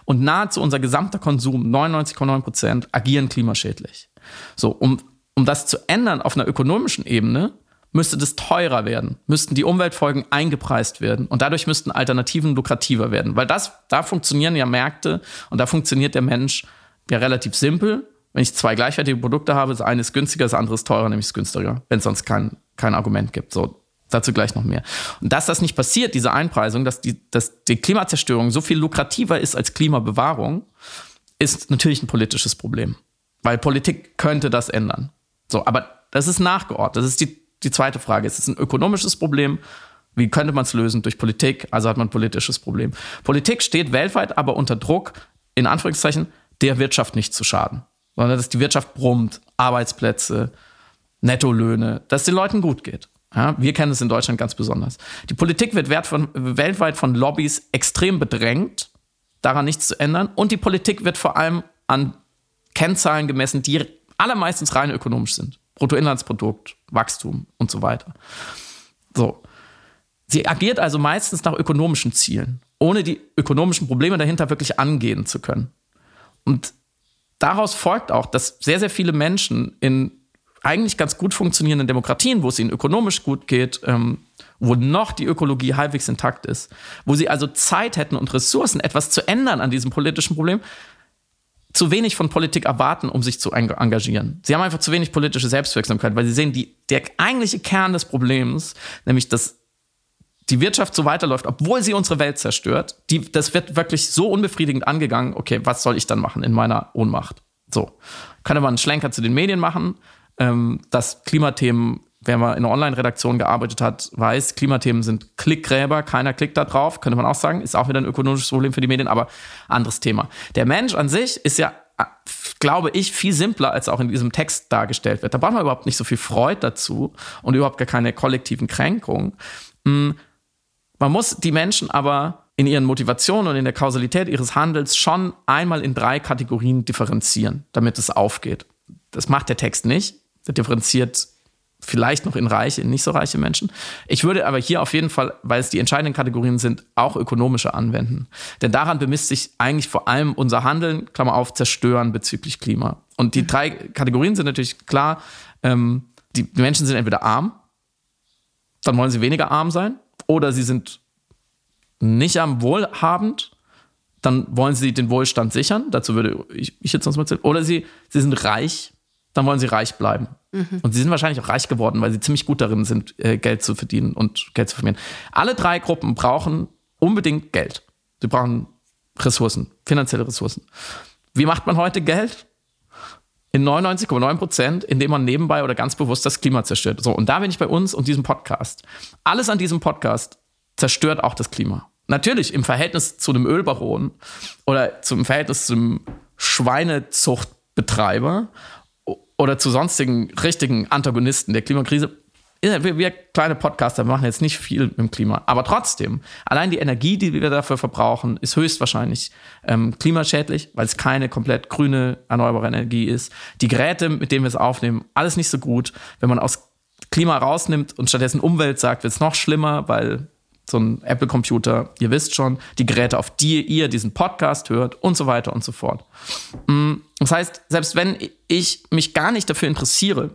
Und nahezu unser gesamter Konsum, 99,9 Prozent, agieren klimaschädlich. So, um um das zu ändern auf einer ökonomischen Ebene, müsste das teurer werden, müssten die Umweltfolgen eingepreist werden und dadurch müssten Alternativen lukrativer werden, weil das, da funktionieren ja Märkte und da funktioniert der Mensch ja relativ simpel. Wenn ich zwei gleichwertige Produkte habe, das eine ist günstiger, das andere ist teurer, nämlich ist günstiger, wenn es sonst kein, kein Argument gibt. So, dazu gleich noch mehr. Und dass das nicht passiert, diese Einpreisung, dass die, dass die Klimazerstörung so viel lukrativer ist als Klimabewahrung, ist natürlich ein politisches Problem. Weil Politik könnte das ändern. So, aber das ist nachgeordnet. Das ist die, die zweite Frage. Ist es ein ökonomisches Problem? Wie könnte man es lösen? Durch Politik, also hat man ein politisches Problem. Politik steht weltweit aber unter Druck, in Anführungszeichen, der Wirtschaft nicht zu schaden. Sondern dass die Wirtschaft brummt, Arbeitsplätze, Nettolöhne, dass es den Leuten gut geht. Ja, wir kennen es in Deutschland ganz besonders. Die Politik wird von, weltweit von Lobbys extrem bedrängt, daran nichts zu ändern. Und die Politik wird vor allem an Kennzahlen gemessen, die allermeistens rein ökonomisch sind. Bruttoinlandsprodukt, Wachstum und so weiter. So. Sie agiert also meistens nach ökonomischen Zielen, ohne die ökonomischen Probleme dahinter wirklich angehen zu können. Und daraus folgt auch, dass sehr, sehr viele Menschen in eigentlich ganz gut funktionierenden Demokratien, wo es ihnen ökonomisch gut geht, ähm, wo noch die Ökologie halbwegs intakt ist, wo sie also Zeit hätten und Ressourcen, etwas zu ändern an diesem politischen Problem, zu wenig von Politik erwarten, um sich zu engagieren. Sie haben einfach zu wenig politische Selbstwirksamkeit, weil sie sehen, die, der eigentliche Kern des Problems, nämlich dass die Wirtschaft so weiterläuft, obwohl sie unsere Welt zerstört, die, das wird wirklich so unbefriedigend angegangen, okay, was soll ich dann machen in meiner Ohnmacht? So, könnte man einen Schlenker zu den Medien machen, ähm, dass Klimathemen wer mal in einer Online-Redaktion gearbeitet hat, weiß, Klimathemen sind Klickgräber, keiner klickt da drauf, könnte man auch sagen, ist auch wieder ein ökonomisches Problem für die Medien, aber anderes Thema. Der Mensch an sich ist ja, glaube ich, viel simpler, als auch in diesem Text dargestellt wird. Da braucht man überhaupt nicht so viel Freude dazu und überhaupt gar keine kollektiven Kränkungen. Hm, man muss die Menschen aber in ihren Motivationen und in der Kausalität ihres Handelns schon einmal in drei Kategorien differenzieren, damit es aufgeht. Das macht der Text nicht. Der differenziert vielleicht noch in reiche, in nicht so reiche Menschen. Ich würde aber hier auf jeden Fall, weil es die entscheidenden Kategorien sind, auch ökonomische anwenden. Denn daran bemisst sich eigentlich vor allem unser Handeln, Klammer auf, zerstören bezüglich Klima. Und die drei Kategorien sind natürlich klar, ähm, die Menschen sind entweder arm, dann wollen sie weniger arm sein, oder sie sind nicht am wohlhabend, dann wollen sie den Wohlstand sichern, dazu würde ich, ich jetzt sonst mal erzählen, oder sie, sie sind reich, dann wollen sie reich bleiben. Mhm. Und sie sind wahrscheinlich auch reich geworden, weil sie ziemlich gut darin sind, äh, Geld zu verdienen und Geld zu vermehren. Alle drei Gruppen brauchen unbedingt Geld. Sie brauchen Ressourcen, finanzielle Ressourcen. Wie macht man heute Geld? In 99,9 Prozent, indem man nebenbei oder ganz bewusst das Klima zerstört. So, und da bin ich bei uns und diesem Podcast. Alles an diesem Podcast zerstört auch das Klima. Natürlich im Verhältnis zu einem Ölbaron oder zum Verhältnis zum Schweinezuchtbetreiber oder zu sonstigen richtigen Antagonisten der Klimakrise. Wir, wir kleine Podcaster machen jetzt nicht viel mit dem Klima, aber trotzdem, allein die Energie, die wir dafür verbrauchen, ist höchstwahrscheinlich ähm, klimaschädlich, weil es keine komplett grüne erneuerbare Energie ist. Die Geräte, mit denen wir es aufnehmen, alles nicht so gut. Wenn man aus Klima rausnimmt und stattdessen Umwelt sagt, wird es noch schlimmer, weil so ein Apple-Computer, ihr wisst schon, die Geräte, auf die ihr diesen Podcast hört und so weiter und so fort. Mm, das heißt, selbst wenn ich mich gar nicht dafür interessiere,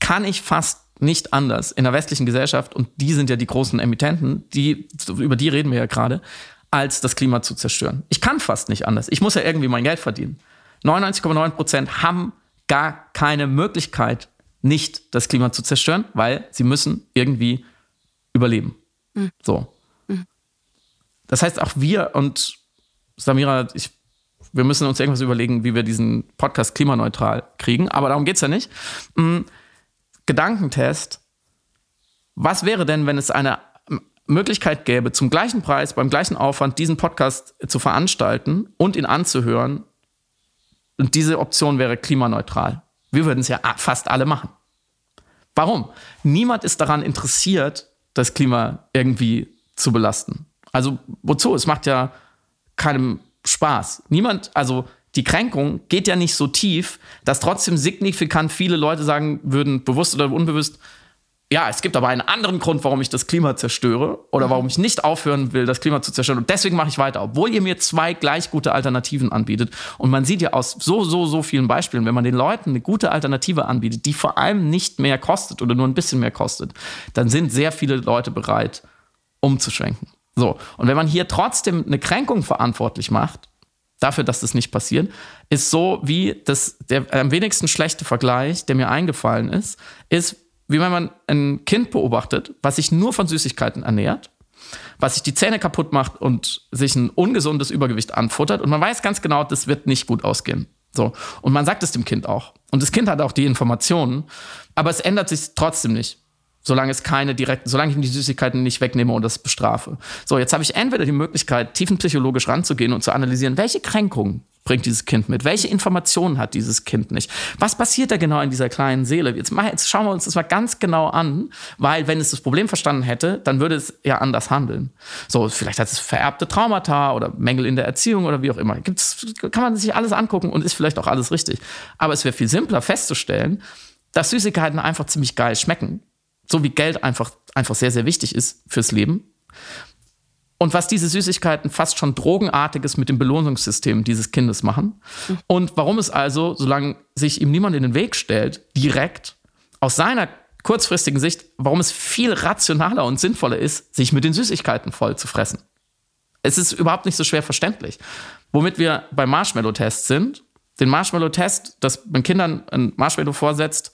kann ich fast nicht anders in der westlichen Gesellschaft, und die sind ja die großen Emittenten, die, über die reden wir ja gerade, als das Klima zu zerstören. Ich kann fast nicht anders. Ich muss ja irgendwie mein Geld verdienen. 99,9 Prozent haben gar keine Möglichkeit, nicht das Klima zu zerstören, weil sie müssen irgendwie überleben. Mhm. So. Mhm. Das heißt, auch wir und Samira, ich, wir müssen uns irgendwas überlegen, wie wir diesen Podcast klimaneutral kriegen, aber darum geht es ja nicht. Mhm. Gedankentest. Was wäre denn, wenn es eine Möglichkeit gäbe, zum gleichen Preis, beim gleichen Aufwand diesen Podcast zu veranstalten und ihn anzuhören? Und diese Option wäre klimaneutral. Wir würden es ja fast alle machen. Warum? Niemand ist daran interessiert, das Klima irgendwie zu belasten. Also wozu? Es macht ja keinem Spaß. Niemand, also die Kränkung geht ja nicht so tief, dass trotzdem signifikant viele Leute sagen würden, bewusst oder unbewusst, ja, es gibt aber einen anderen Grund, warum ich das Klima zerstöre oder mhm. warum ich nicht aufhören will, das Klima zu zerstören. Und deswegen mache ich weiter, obwohl ihr mir zwei gleich gute Alternativen anbietet. Und man sieht ja aus so, so, so vielen Beispielen, wenn man den Leuten eine gute Alternative anbietet, die vor allem nicht mehr kostet oder nur ein bisschen mehr kostet, dann sind sehr viele Leute bereit, umzuschwenken. So. Und wenn man hier trotzdem eine Kränkung verantwortlich macht, dafür, dass das nicht passiert, ist so wie das, der am wenigsten schlechte Vergleich, der mir eingefallen ist, ist, wie wenn man ein Kind beobachtet, was sich nur von Süßigkeiten ernährt, was sich die Zähne kaputt macht und sich ein ungesundes Übergewicht anfuttert und man weiß ganz genau, das wird nicht gut ausgehen. So. Und man sagt es dem Kind auch. Und das Kind hat auch die Informationen, aber es ändert sich trotzdem nicht. Solange es keine direkten, solange ich ihm die Süßigkeiten nicht wegnehme und das bestrafe. So, jetzt habe ich entweder die Möglichkeit, tiefenpsychologisch ranzugehen und zu analysieren, welche Kränkungen bringt dieses Kind mit? Welche Informationen hat dieses Kind nicht? Was passiert da genau in dieser kleinen Seele? Jetzt, mal, jetzt schauen wir uns das mal ganz genau an, weil wenn es das Problem verstanden hätte, dann würde es ja anders handeln. So, vielleicht hat es vererbte Traumata oder Mängel in der Erziehung oder wie auch immer. Gibt's, kann man sich alles angucken und ist vielleicht auch alles richtig. Aber es wäre viel simpler festzustellen, dass Süßigkeiten einfach ziemlich geil schmecken. So wie Geld einfach, einfach sehr, sehr wichtig ist fürs Leben und was diese Süßigkeiten fast schon Drogenartiges mit dem Belohnungssystem dieses Kindes machen. Und warum es also, solange sich ihm niemand in den Weg stellt, direkt aus seiner kurzfristigen Sicht, warum es viel rationaler und sinnvoller ist, sich mit den Süßigkeiten voll zu fressen. Es ist überhaupt nicht so schwer verständlich. Womit wir beim Marshmallow-Test sind, den Marshmallow-Test, dass man Kindern ein Marshmallow vorsetzt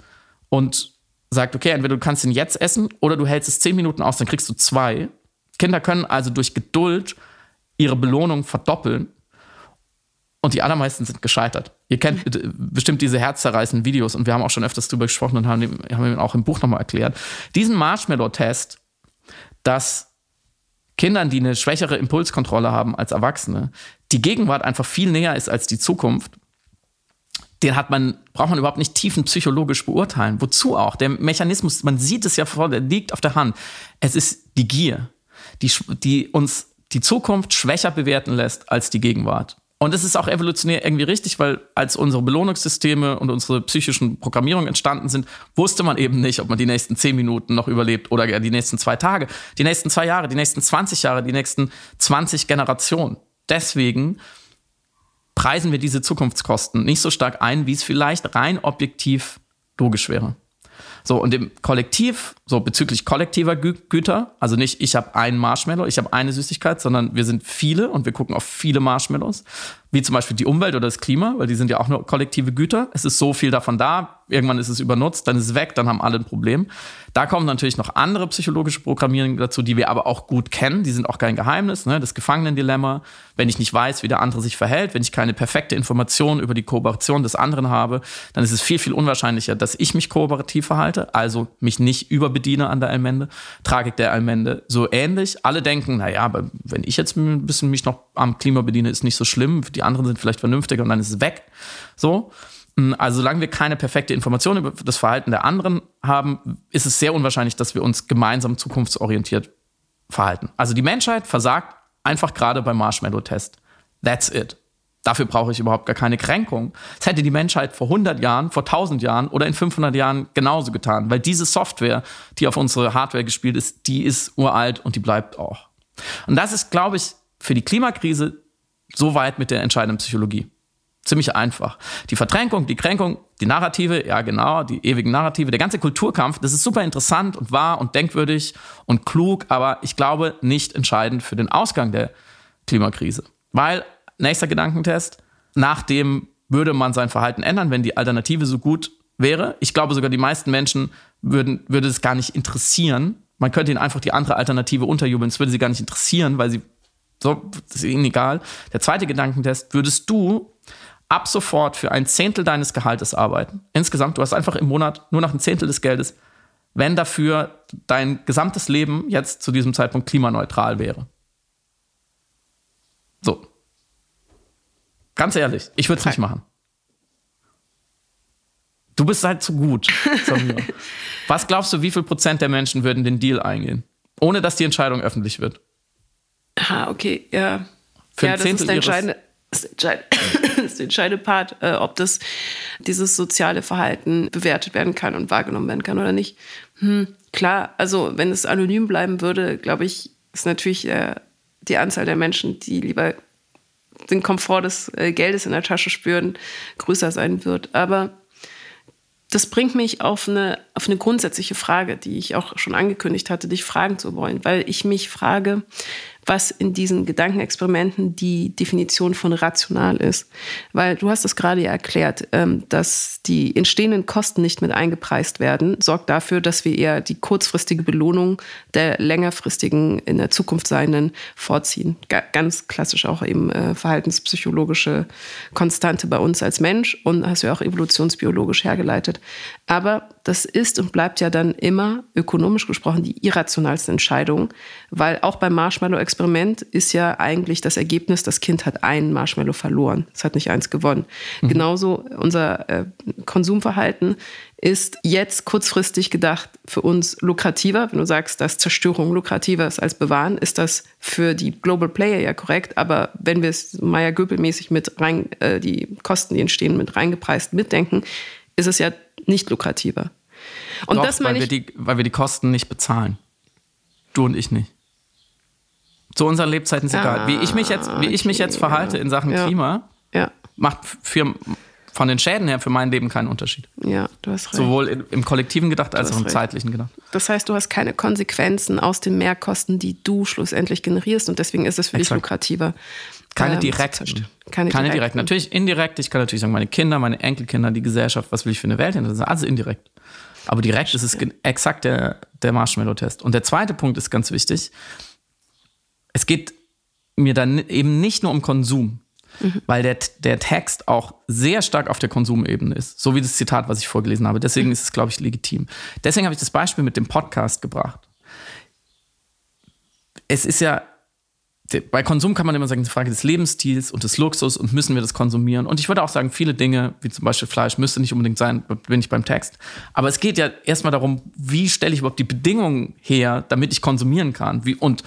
und sagt, okay, entweder du kannst ihn jetzt essen oder du hältst es zehn Minuten aus, dann kriegst du zwei. Kinder können also durch Geduld ihre Belohnung verdoppeln. Und die allermeisten sind gescheitert. Ihr kennt bestimmt diese herzzerreißenden Videos und wir haben auch schon öfters darüber gesprochen und haben, haben ihn auch im Buch nochmal erklärt. Diesen Marshmallow-Test, dass Kindern, die eine schwächere Impulskontrolle haben als Erwachsene, die Gegenwart einfach viel näher ist als die Zukunft, den hat man, braucht man überhaupt nicht tiefenpsychologisch beurteilen. Wozu auch? Der Mechanismus, man sieht es ja vor, der liegt auf der Hand. Es ist die Gier die, die uns die Zukunft schwächer bewerten lässt als die Gegenwart. Und es ist auch evolutionär irgendwie richtig, weil als unsere Belohnungssysteme und unsere psychischen Programmierungen entstanden sind, wusste man eben nicht, ob man die nächsten zehn Minuten noch überlebt oder die nächsten zwei Tage, die nächsten zwei Jahre, die nächsten 20 Jahre, die nächsten 20 Generationen. Deswegen preisen wir diese Zukunftskosten nicht so stark ein, wie es vielleicht rein objektiv logisch wäre. So, und im Kollektiv, so bezüglich kollektiver Gü Güter, also nicht ich habe einen Marshmallow, ich habe eine Süßigkeit, sondern wir sind viele und wir gucken auf viele Marshmallows, wie zum Beispiel die Umwelt oder das Klima, weil die sind ja auch nur kollektive Güter. Es ist so viel davon da, irgendwann ist es übernutzt, dann ist es weg, dann haben alle ein Problem. Da kommen natürlich noch andere psychologische Programmierungen dazu, die wir aber auch gut kennen. Die sind auch kein Geheimnis. Ne? Das Gefangenendilemma. Wenn ich nicht weiß, wie der andere sich verhält, wenn ich keine perfekte Information über die Kooperation des anderen habe, dann ist es viel, viel unwahrscheinlicher, dass ich mich kooperativ verhalte, also mich nicht überbediene an der Allmende. Tragik der Allmende so ähnlich. Alle denken, naja, aber wenn ich jetzt ein bisschen mich noch am Klima bediene, ist nicht so schlimm. Die anderen sind vielleicht vernünftiger und dann ist es weg. So. Hm, also solange wir keine perfekte Information über das Verhalten der anderen haben, ist es sehr unwahrscheinlich, dass wir uns gemeinsam zukunftsorientiert verhalten. Also die Menschheit versagt einfach gerade beim Marshmallow-Test. That's it. Dafür brauche ich überhaupt gar keine Kränkung. Das hätte die Menschheit vor 100 Jahren, vor 1000 Jahren oder in 500 Jahren genauso getan, weil diese Software, die auf unsere Hardware gespielt ist, die ist uralt und die bleibt auch. Und das ist, glaube ich, für die Klimakrise so weit mit der entscheidenden Psychologie. Ziemlich einfach. Die Verdränkung, die Kränkung, die Narrative, ja genau, die ewigen Narrative, der ganze Kulturkampf, das ist super interessant und wahr und denkwürdig und klug, aber ich glaube nicht entscheidend für den Ausgang der Klimakrise. Weil nächster Gedankentest, nachdem würde man sein Verhalten ändern, wenn die Alternative so gut wäre. Ich glaube sogar, die meisten Menschen würden, würde es gar nicht interessieren. Man könnte ihnen einfach die andere Alternative unterjubeln. Es würde sie gar nicht interessieren, weil sie so, das ist ihnen egal. Der zweite Gedankentest, würdest du ab sofort für ein Zehntel deines Gehaltes arbeiten? Insgesamt, du hast einfach im Monat nur noch ein Zehntel des Geldes, wenn dafür dein gesamtes Leben jetzt zu diesem Zeitpunkt klimaneutral wäre. So, Ganz ehrlich, ich würde es nicht machen. Du bist halt zu gut. Was glaubst du, wie viel Prozent der Menschen würden den Deal eingehen? Ohne dass die Entscheidung öffentlich wird. Ah, okay, ja. Für ja, das ist Zehntel der ihres- entscheidende, das entscheidende, das ist der entscheidende Part, äh, ob das, dieses soziale Verhalten bewertet werden kann und wahrgenommen werden kann oder nicht. Hm, klar, also wenn es anonym bleiben würde, glaube ich, ist natürlich äh, die Anzahl der Menschen, die lieber den Komfort des äh, Geldes in der Tasche spüren, größer sein wird. Aber das bringt mich auf eine, auf eine grundsätzliche Frage, die ich auch schon angekündigt hatte, dich fragen zu wollen, weil ich mich frage, was in diesen Gedankenexperimenten die Definition von rational ist. Weil du hast es gerade ja erklärt, ähm, dass die entstehenden Kosten nicht mit eingepreist werden, sorgt dafür, dass wir eher die kurzfristige Belohnung der längerfristigen, in der Zukunft seienden vorziehen. Ga- Ganz klassisch auch eben äh, verhaltenspsychologische Konstante bei uns als Mensch und hast du ja auch evolutionsbiologisch hergeleitet. Aber das ist und bleibt ja dann immer ökonomisch gesprochen die irrationalste Entscheidung, weil auch beim Marshmallow-Experiment ist ja eigentlich das Ergebnis, das Kind hat einen Marshmallow verloren. Es hat nicht eins gewonnen. Genauso unser äh, Konsumverhalten ist jetzt kurzfristig gedacht für uns lukrativer. Wenn du sagst, dass Zerstörung lukrativer ist als Bewahren, ist das für die Global Player ja korrekt. Aber wenn wir es Meier-Göbel-mäßig mit rein, äh, die Kosten, die entstehen, mit reingepreist mitdenken, ist es ja nicht lukrativer. Und Doch, das weil meine wir, ich. die, weil wir die Kosten nicht bezahlen. Du und ich nicht. Zu unseren Lebzeiten ist egal. Wie ich mich jetzt, wie ich mich jetzt verhalte ja. in Sachen Ja. Klima, Ja, macht für, von den Schäden her für mein Leben keinen Unterschied. ja, du hast recht. Sowohl in, im Kollektiven gedacht als auch im recht. zeitlichen gedacht. Das heißt, du hast keine Konsequenzen aus den Mehrkosten, die du schlussendlich generierst und deswegen ist es für dich Exakt. lukrativer. Keine ähm, direkten. zerstören. Keine, direkten. Natürlich indirekt. Ich kann natürlich sagen, meine Kinder, meine Enkelkinder, die Gesellschaft, was will ich für eine Welt hinterlassen? Also indirekt. Aber direkt ist es exakt der, der Marshmallow-Test. Und der zweite Punkt ist ganz wichtig. Es geht mir dann eben nicht nur um Konsum, weil der, der Text auch sehr stark auf der Konsumebene ist. So wie das Zitat, was ich vorgelesen habe. Deswegen ist es, glaube ich, legitim. Deswegen habe ich das Beispiel mit dem Podcast gebracht. Es ist ja bei Konsum kann man immer sagen, die Frage des Lebensstils und des Luxus und müssen wir das konsumieren. Und ich würde auch sagen, viele Dinge, wie zum Beispiel Fleisch, müsste nicht unbedingt sein, bin ich beim Text. Aber es geht ja erstmal darum, wie stelle ich überhaupt die Bedingungen her, damit ich konsumieren kann. Wie, und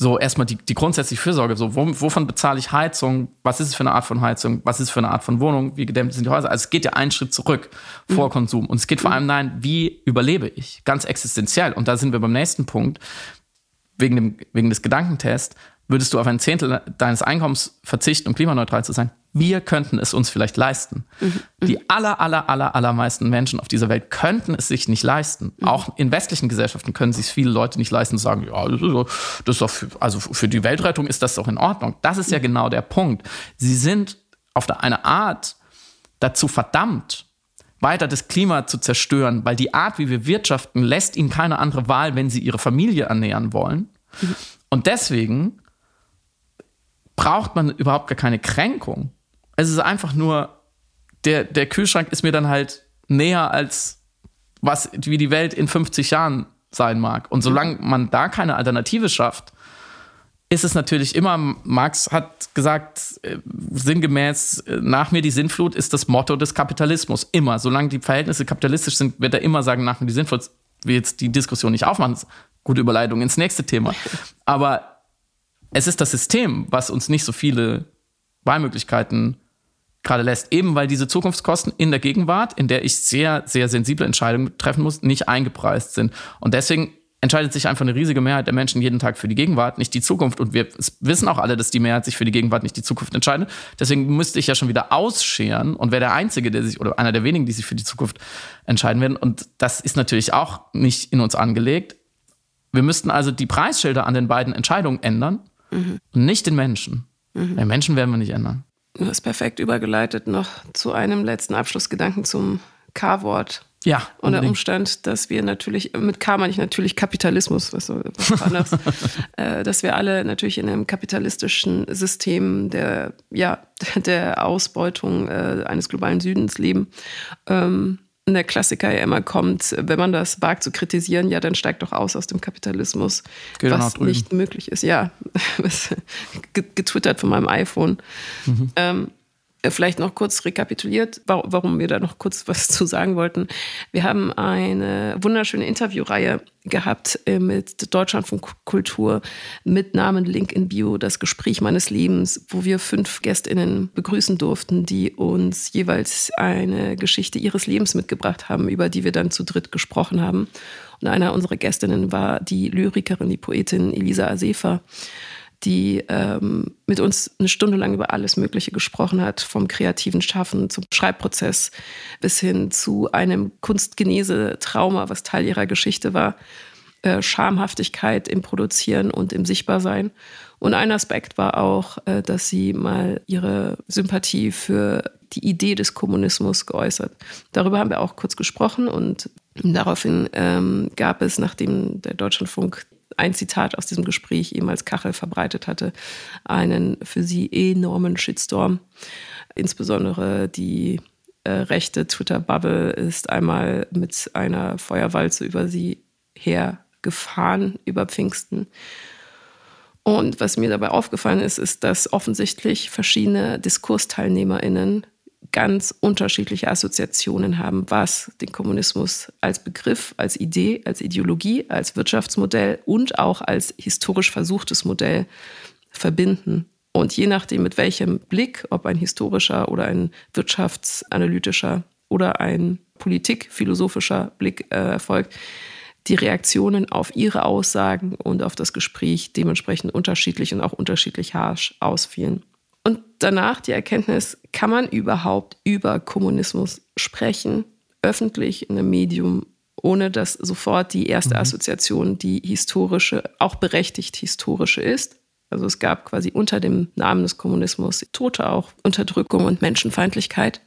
so erstmal die, die grundsätzliche Fürsorge. So, wo, wovon bezahle ich Heizung? Was ist es für eine Art von Heizung? Was ist es für eine Art von Wohnung? Wie gedämmt sind die Häuser? Also es geht ja einen Schritt zurück vor Konsum. Und es geht vor allem nein, wie überlebe ich? Ganz existenziell. Und da sind wir beim nächsten Punkt wegen, dem, wegen des Gedankentests, würdest du auf ein Zehntel deines Einkommens verzichten, um klimaneutral zu sein? Wir könnten es uns vielleicht leisten. Die aller, aller, aller, allermeisten Menschen auf dieser Welt könnten es sich nicht leisten. Auch in westlichen Gesellschaften können sich viele Leute nicht leisten und sagen, ja, das ist, doch- für, also für die Weltrettung ist das doch in Ordnung. Das ist ja genau der Punkt. Sie sind auf eine Art dazu verdammt, weiter das Klima zu zerstören, weil die Art, wie wir wirtschaften, lässt ihnen keine andere Wahl, wenn sie ihre Familie ernähren wollen. Und deswegen braucht man überhaupt gar keine Kränkung. Es ist einfach nur, der, der Kühlschrank ist mir dann halt näher als was, wie die Welt in 50 Jahren sein mag. Und solange man da keine Alternative schafft, ist es natürlich immer, Marx hat gesagt, äh, sinngemäß, äh, nach mir die Sinnflut ist das Motto des Kapitalismus. Immer. Solange die Verhältnisse kapitalistisch sind, wird er immer sagen, nach mir die Sinnflut. Wir jetzt die Diskussion nicht aufmachen. Gute Überleitung ins nächste Thema. Aber es ist das System, was uns nicht so viele Wahlmöglichkeiten gerade lässt, eben weil diese Zukunftskosten in der Gegenwart, in der ich sehr, sehr sensible Entscheidungen treffen muss, nicht eingepreist sind. Und deswegen entscheidet sich einfach eine riesige Mehrheit der Menschen jeden Tag für die Gegenwart, nicht die Zukunft. Und wir wissen auch alle, dass die Mehrheit sich für die Gegenwart, nicht die Zukunft entscheidet. Deswegen müsste ich ja schon wieder ausscheren und wäre der Einzige, der sich, oder einer der wenigen, die sich für die Zukunft entscheiden werden. Und das ist natürlich auch nicht in uns angelegt. Wir müssten also die Preisschilder an den beiden Entscheidungen ändern mhm. und nicht den Menschen. Mhm. Den Menschen werden wir nicht ändern. Du hast perfekt übergeleitet noch zu einem letzten Abschlussgedanken zum K-Wort. Ja. Und der Umstand, dass wir natürlich, mit K meine ich natürlich Kapitalismus, was, was anderes, äh, dass wir alle natürlich in einem kapitalistischen System der, ja, der Ausbeutung äh, eines globalen Südens leben. Ähm, der Klassiker ja immer kommt, wenn man das wagt zu kritisieren, ja, dann steigt doch aus aus dem Kapitalismus, Geht was nicht möglich ist. Ja, getwittert von meinem iPhone. Mhm. Ähm, äh, vielleicht noch kurz rekapituliert, warum wir da noch kurz was zu sagen wollten. Wir haben eine wunderschöne Interviewreihe gehabt äh, mit Deutschland von Kultur mit Namen Link in Bio, das Gespräch meines Lebens, wo wir fünf GästInnen begrüßen durften, die uns jeweils eine Geschichte ihres Lebens mitgebracht haben, über die wir dann zu dritt gesprochen haben. Und einer unserer Gästinnen war die Lyrikerin, die Poetin Elisa Asefa die ähm, mit uns eine Stunde lang über alles Mögliche gesprochen hat, vom kreativen Schaffen zum Schreibprozess bis hin zu einem Kunstgenese-Trauma, was Teil ihrer Geschichte war, äh, Schamhaftigkeit im Produzieren und im Sichtbarsein. Und ein Aspekt war auch, äh, dass sie mal ihre Sympathie für die Idee des Kommunismus geäußert. Darüber haben wir auch kurz gesprochen und daraufhin ähm, gab es, nachdem der Deutschlandfunk ein Zitat aus diesem Gespräch eben als Kachel verbreitet hatte, einen für sie enormen Shitstorm. Insbesondere die äh, rechte Twitter-Bubble ist einmal mit einer Feuerwalze über sie hergefahren, über Pfingsten. Und was mir dabei aufgefallen ist, ist, dass offensichtlich verschiedene DiskursteilnehmerInnen ganz unterschiedliche Assoziationen haben, was den Kommunismus als Begriff, als Idee, als Ideologie, als Wirtschaftsmodell und auch als historisch versuchtes Modell verbinden. Und je nachdem, mit welchem Blick, ob ein historischer oder ein wirtschaftsanalytischer oder ein politikphilosophischer Blick äh, erfolgt, die Reaktionen auf ihre Aussagen und auf das Gespräch dementsprechend unterschiedlich und auch unterschiedlich harsch ausfielen. Danach die Erkenntnis, kann man überhaupt über Kommunismus sprechen, öffentlich in einem Medium, ohne dass sofort die erste mhm. Assoziation die historische, auch berechtigt historische ist. Also es gab quasi unter dem Namen des Kommunismus Tote auch, Unterdrückung und Menschenfeindlichkeit.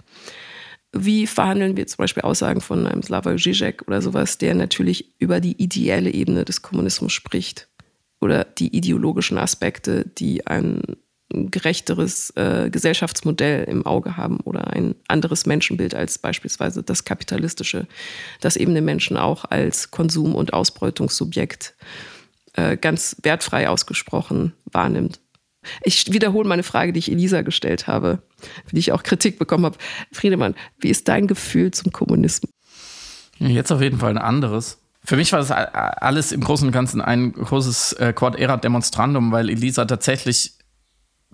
Wie verhandeln wir zum Beispiel Aussagen von einem Slavoj Žižek oder sowas, der natürlich über die ideelle Ebene des Kommunismus spricht oder die ideologischen Aspekte, die ein gerechteres äh, Gesellschaftsmodell im Auge haben oder ein anderes Menschenbild als beispielsweise das kapitalistische, das eben den Menschen auch als Konsum- und Ausbeutungssubjekt äh, ganz wertfrei ausgesprochen wahrnimmt. Ich wiederhole meine Frage, die ich Elisa gestellt habe, für die ich auch Kritik bekommen habe. Friedemann, wie ist dein Gefühl zum Kommunismus? Jetzt auf jeden Fall ein anderes. Für mich war das alles im Großen und Ganzen ein großes äh, Quad Era Demonstrandum, weil Elisa tatsächlich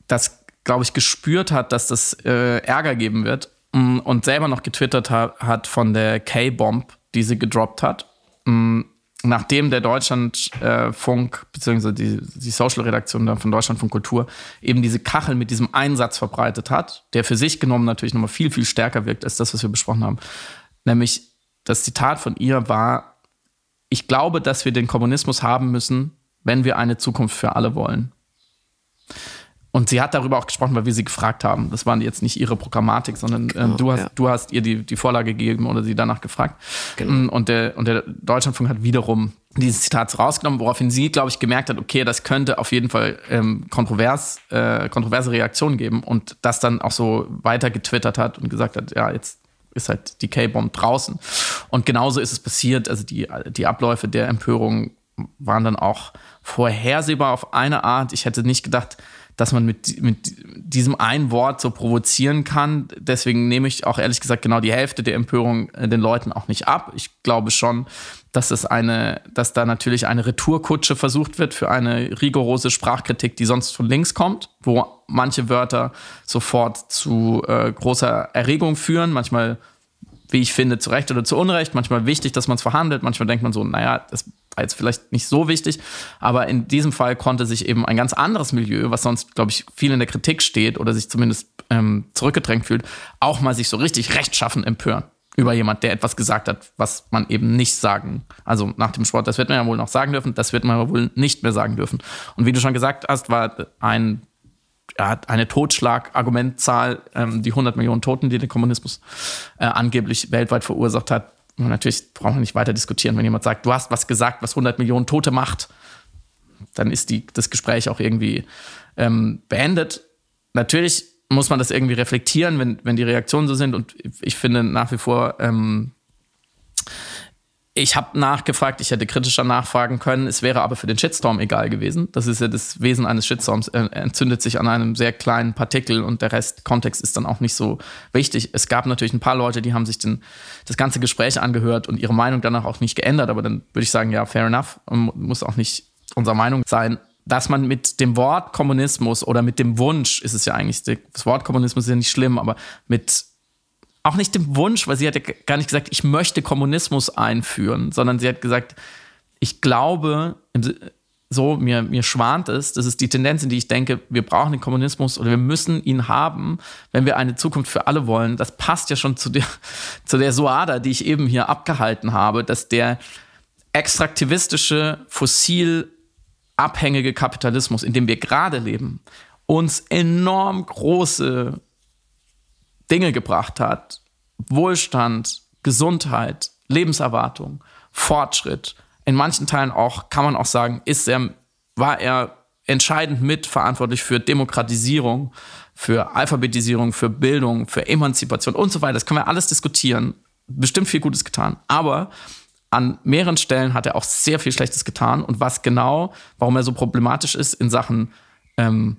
das, glaube ich, gespürt hat, dass das äh, Ärger geben wird mm, und selber noch getwittert ha hat von der K-Bomb, die sie gedroppt hat. Mm, nachdem der Deutschlandfunk, äh, beziehungsweise die, die Social-Redaktion von Deutschlandfunk Kultur, eben diese Kachel mit diesem Einsatz verbreitet hat, der für sich genommen natürlich nochmal viel, viel stärker wirkt als das, was wir besprochen haben. Nämlich das Zitat von ihr war, ich glaube, dass wir den Kommunismus haben müssen, wenn wir eine Zukunft für alle wollen. Und sie hat darüber auch gesprochen, weil wir sie gefragt haben. Das war jetzt nicht ihre Programmatik, sondern ähm, genau, du, hast, ja. du hast ihr die, die Vorlage gegeben oder sie danach gefragt. Genau. Mm, und, der, und der Deutschlandfunk hat wiederum dieses Zitat rausgenommen, woraufhin sie, glaube ich, gemerkt hat, okay, das könnte auf jeden Fall ähm, kontrovers, äh, kontroverse Reaktionen geben und das dann auch so weiter getwittert hat und gesagt hat, ja, jetzt ist halt die K-Bomb draußen. Und genauso ist es passiert. Also die, die Abläufe der Empörung waren dann auch vorhersehbar auf eine Art. Ich hätte nicht gedacht, dass man mit, mit diesem einen Wort so provozieren kann. Deswegen nehme ich auch ehrlich gesagt genau die Hälfte der Empörung äh, den Leuten auch nicht ab. Ich glaube schon, dass es eine, dass da natürlich eine Retourkutsche versucht wird für eine rigorose Sprachkritik, die sonst von links kommt, wo manche Wörter sofort zu äh, großer Erregung führen. Manchmal, wie ich finde, zu Recht oder zu Unrecht. Manchmal wichtig, dass man es verhandelt. Manchmal denkt man so, naja, das war jetzt vielleicht nicht so wichtig. Aber in diesem Fall konnte sich eben ein ganz anderes Milieu, was sonst, glaube ich, viel in der Kritik steht oder sich zumindest ähm, zurückgedrängt fühlt, auch mal sich so richtig rechtschaffen empören über jemand, der etwas gesagt hat, was man eben nicht sagen. Also nach dem Sport, das wird man ja wohl noch sagen dürfen, das wird man aber wohl nicht mehr sagen dürfen. Und wie du schon gesagt hast, war ein ja, eine Totschlagargumentzahl, ähm, die 100 Millionen Toten, die der Kommunismus äh, angeblich weltweit verursacht hat. Natürlich brauchen wir nicht weiter diskutieren, wenn jemand sagt, du hast was gesagt, was 100 Millionen Tote macht, dann ist die, das Gespräch auch irgendwie ähm, beendet. Natürlich muss man das irgendwie reflektieren, wenn, wenn die Reaktionen so sind. Und ich finde nach wie vor, ähm, ich habe nachgefragt, ich hätte kritischer nachfragen können. Es wäre aber für den Shitstorm egal gewesen. Das ist ja das Wesen eines Shitstorms. Er entzündet sich an einem sehr kleinen Partikel und der Rest, Kontext ist dann auch nicht so wichtig. Es gab natürlich ein paar Leute, die haben sich den, das ganze Gespräch angehört und ihre Meinung danach auch nicht geändert. Aber dann würde ich sagen, ja, fair enough. Muss auch nicht unserer Meinung sein dass man mit dem Wort Kommunismus oder mit dem Wunsch, ist es ja eigentlich, das Wort Kommunismus ist ja nicht schlimm, aber mit auch nicht dem Wunsch, weil sie hat ja gar nicht gesagt, ich möchte Kommunismus einführen, sondern sie hat gesagt, ich glaube, so mir, mir schwant es, das ist die Tendenz, in die ich denke, wir brauchen den Kommunismus oder wir müssen ihn haben, wenn wir eine Zukunft für alle wollen. Das passt ja schon zu der, zu der Soada, die ich eben hier abgehalten habe, dass der extraktivistische, fossil abhängige Kapitalismus, in dem wir gerade leben, uns enorm große Dinge gebracht hat. Wohlstand, Gesundheit, Lebenserwartung, Fortschritt. In manchen Teilen auch, kann man auch sagen, ist er, war er entscheidend mitverantwortlich für Demokratisierung, für Alphabetisierung, für Bildung, für Emanzipation und so weiter. Das können wir alles diskutieren. Bestimmt viel Gutes getan. Aber an mehreren Stellen hat er auch sehr viel Schlechtes getan. Und was genau, warum er so problematisch ist in Sachen ähm,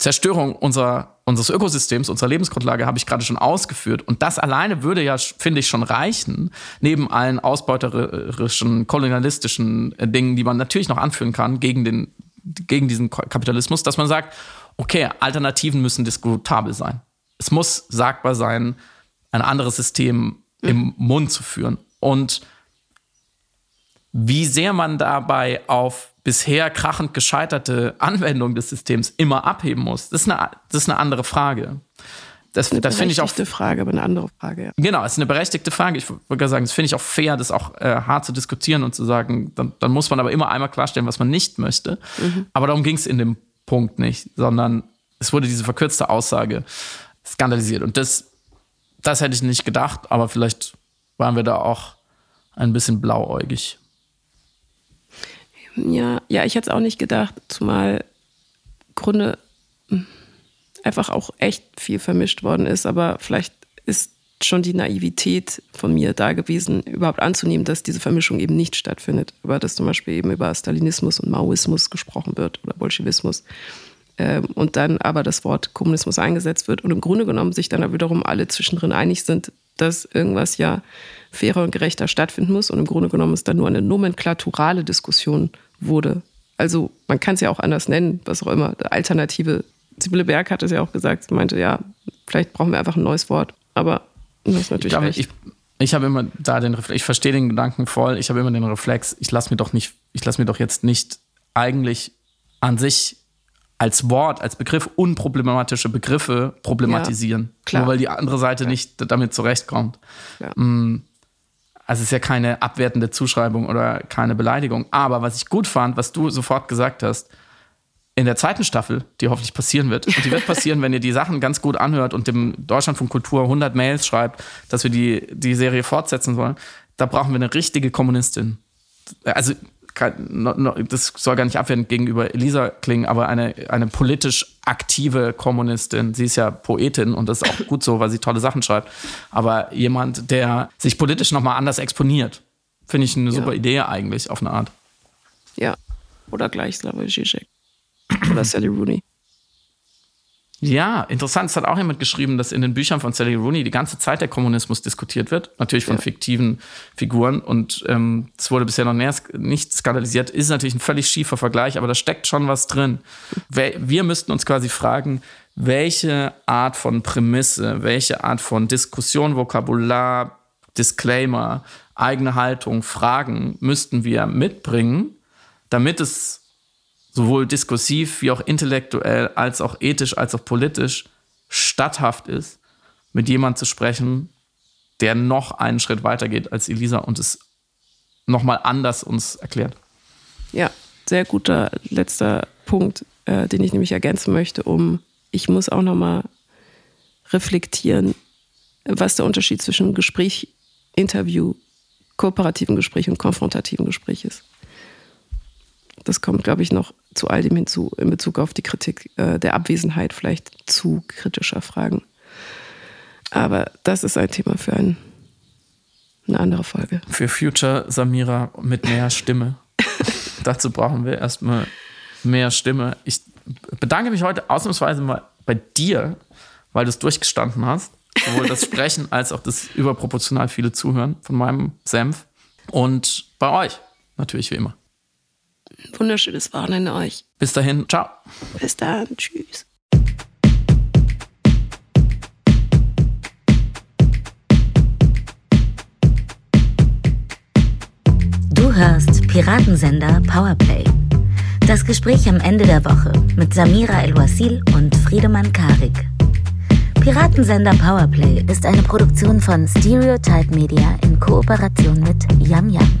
Zerstörung unserer, unseres Ökosystems, unserer Lebensgrundlage, habe ich gerade schon ausgeführt. Und das alleine würde ja, finde ich, schon reichen, neben allen ausbeuterischen, kolonialistischen äh, Dingen, die man natürlich noch anführen kann gegen, den, gegen diesen Kapitalismus, dass man sagt, okay, Alternativen müssen diskutabel sein. Es muss sagbar sein, ein anderes System im Mund zu führen. Und wie sehr man dabei auf bisher krachend gescheiterte Anwendung des Systems immer abheben muss, das ist eine, das ist eine andere Frage. Das, eine das finde ich auch. Eine Frage, aber eine andere Frage, ja. Genau, es ist eine berechtigte Frage. Ich würde sagen, das finde ich auch fair, das auch äh, hart zu diskutieren und zu sagen, dann, dann, muss man aber immer einmal klarstellen, was man nicht möchte. Mhm. Aber darum ging es in dem Punkt nicht, sondern es wurde diese verkürzte Aussage skandalisiert. Und das, das hätte ich nicht gedacht, aber vielleicht waren wir da auch ein bisschen blauäugig. Ja, ja, ich hätte es auch nicht gedacht, zumal Grunde hm, einfach auch echt viel vermischt worden ist, aber vielleicht ist schon die Naivität von mir da gewesen, überhaupt anzunehmen, dass diese Vermischung eben nicht stattfindet, aber dass zum Beispiel eben über Stalinismus und Maoismus gesprochen wird oder Bolschewismus ähm, und dann aber das Wort Kommunismus eingesetzt wird und im Grunde genommen sich dann wiederum alle zwischendrin einig sind, dass irgendwas ja fairer und gerechter stattfinden muss und im Grunde genommen es dann nur eine nomenklaturale Diskussion wurde. Also man kann es ja auch anders nennen, was auch immer. Alternative. Sibylle Berg hat es ja auch gesagt, sie meinte, ja, vielleicht brauchen wir einfach ein neues Wort. Aber das ist natürlich ich glaube, ich, ich habe immer da den Reflex, ich verstehe den Gedanken voll, ich habe immer den Reflex, ich lasse mir doch nicht, ich lasse mir doch jetzt nicht eigentlich an sich als Wort, als Begriff unproblematische Begriffe problematisieren. Ja, Nur weil die andere Seite ja. nicht damit zurechtkommt. Ja. Mm. Also es ist ja keine abwertende Zuschreibung oder keine Beleidigung. Aber was ich gut fand, was du sofort gesagt hast, in der zweiten Staffel, die hoffentlich passieren wird, und die wird passieren, wenn ihr die Sachen ganz gut anhört und dem Deutschland von Kultur 100 Mails schreibt, dass wir die, die Serie fortsetzen sollen, da brauchen wir eine richtige Kommunistin. Also das soll gar nicht abwertend gegenüber Elisa klingen, aber eine, eine politisch aktive Kommunistin. Sie ist ja Poetin und das ist auch gut so, weil sie tolle Sachen schreibt. Aber jemand, der sich politisch nochmal anders exponiert, finde ich eine ja. super Idee eigentlich, auf eine Art. Ja, oder gleich Slavoj Žižek. Oder Sally Rooney. Ja, interessant. Es hat auch jemand geschrieben, dass in den Büchern von Sally Rooney die ganze Zeit der Kommunismus diskutiert wird. Natürlich von ja. fiktiven Figuren. Und ähm, es ähm, wurde bisher noch nicht skandalisiert. Ist natürlich ein völlig schiefer Vergleich, aber da steckt schon was drin. Wir müssten uns quasi fragen, welche Art von Prämisse, welche Art von Diskussion, Vokabular, Disclaimer, eigene Haltung, Fragen müssten wir mitbringen, damit es sowohl diskursiv wie auch intellektuell, als auch ethisch, als auch politisch statthaft ist, mit jemandem zu sprechen, der noch einen Schritt weiter geht als Elisa und es nochmal anders uns erklärt. Ja, sehr guter letzter Punkt, äh, den ich nämlich ergänzen möchte, um ich muss auch nochmal reflektieren, was der Unterschied zwischen Gespräch, Interview, kooperativen Gespräch und konfrontativen Gespräch ist. Das kommt, glaube ich, noch zu all dem hinzu in Bezug auf die Kritik äh, der Abwesenheit vielleicht zu kritischer Fragen. Aber das ist ein Thema für ein, eine andere Folge. Für Future Samira mit mehr Stimme. Dazu brauchen wir erstmal mehr Stimme. Ich bedanke mich heute ausnahmsweise mal bei dir, weil du es durchgestanden hast. Sowohl das Sprechen als auch das überproportional viele Zuhören von meinem Senf. Und bei euch natürlich wie immer wunderschönes Wochenende euch. Bis dahin, ciao. Bis dann, tschüss. Du hörst Piratensender Powerplay. Das Gespräch am Ende der Woche mit Samira El-Wasil und Friedemann Karik. Piratensender Powerplay ist eine Produktion von Stereotype Media in Kooperation mit Yam Yam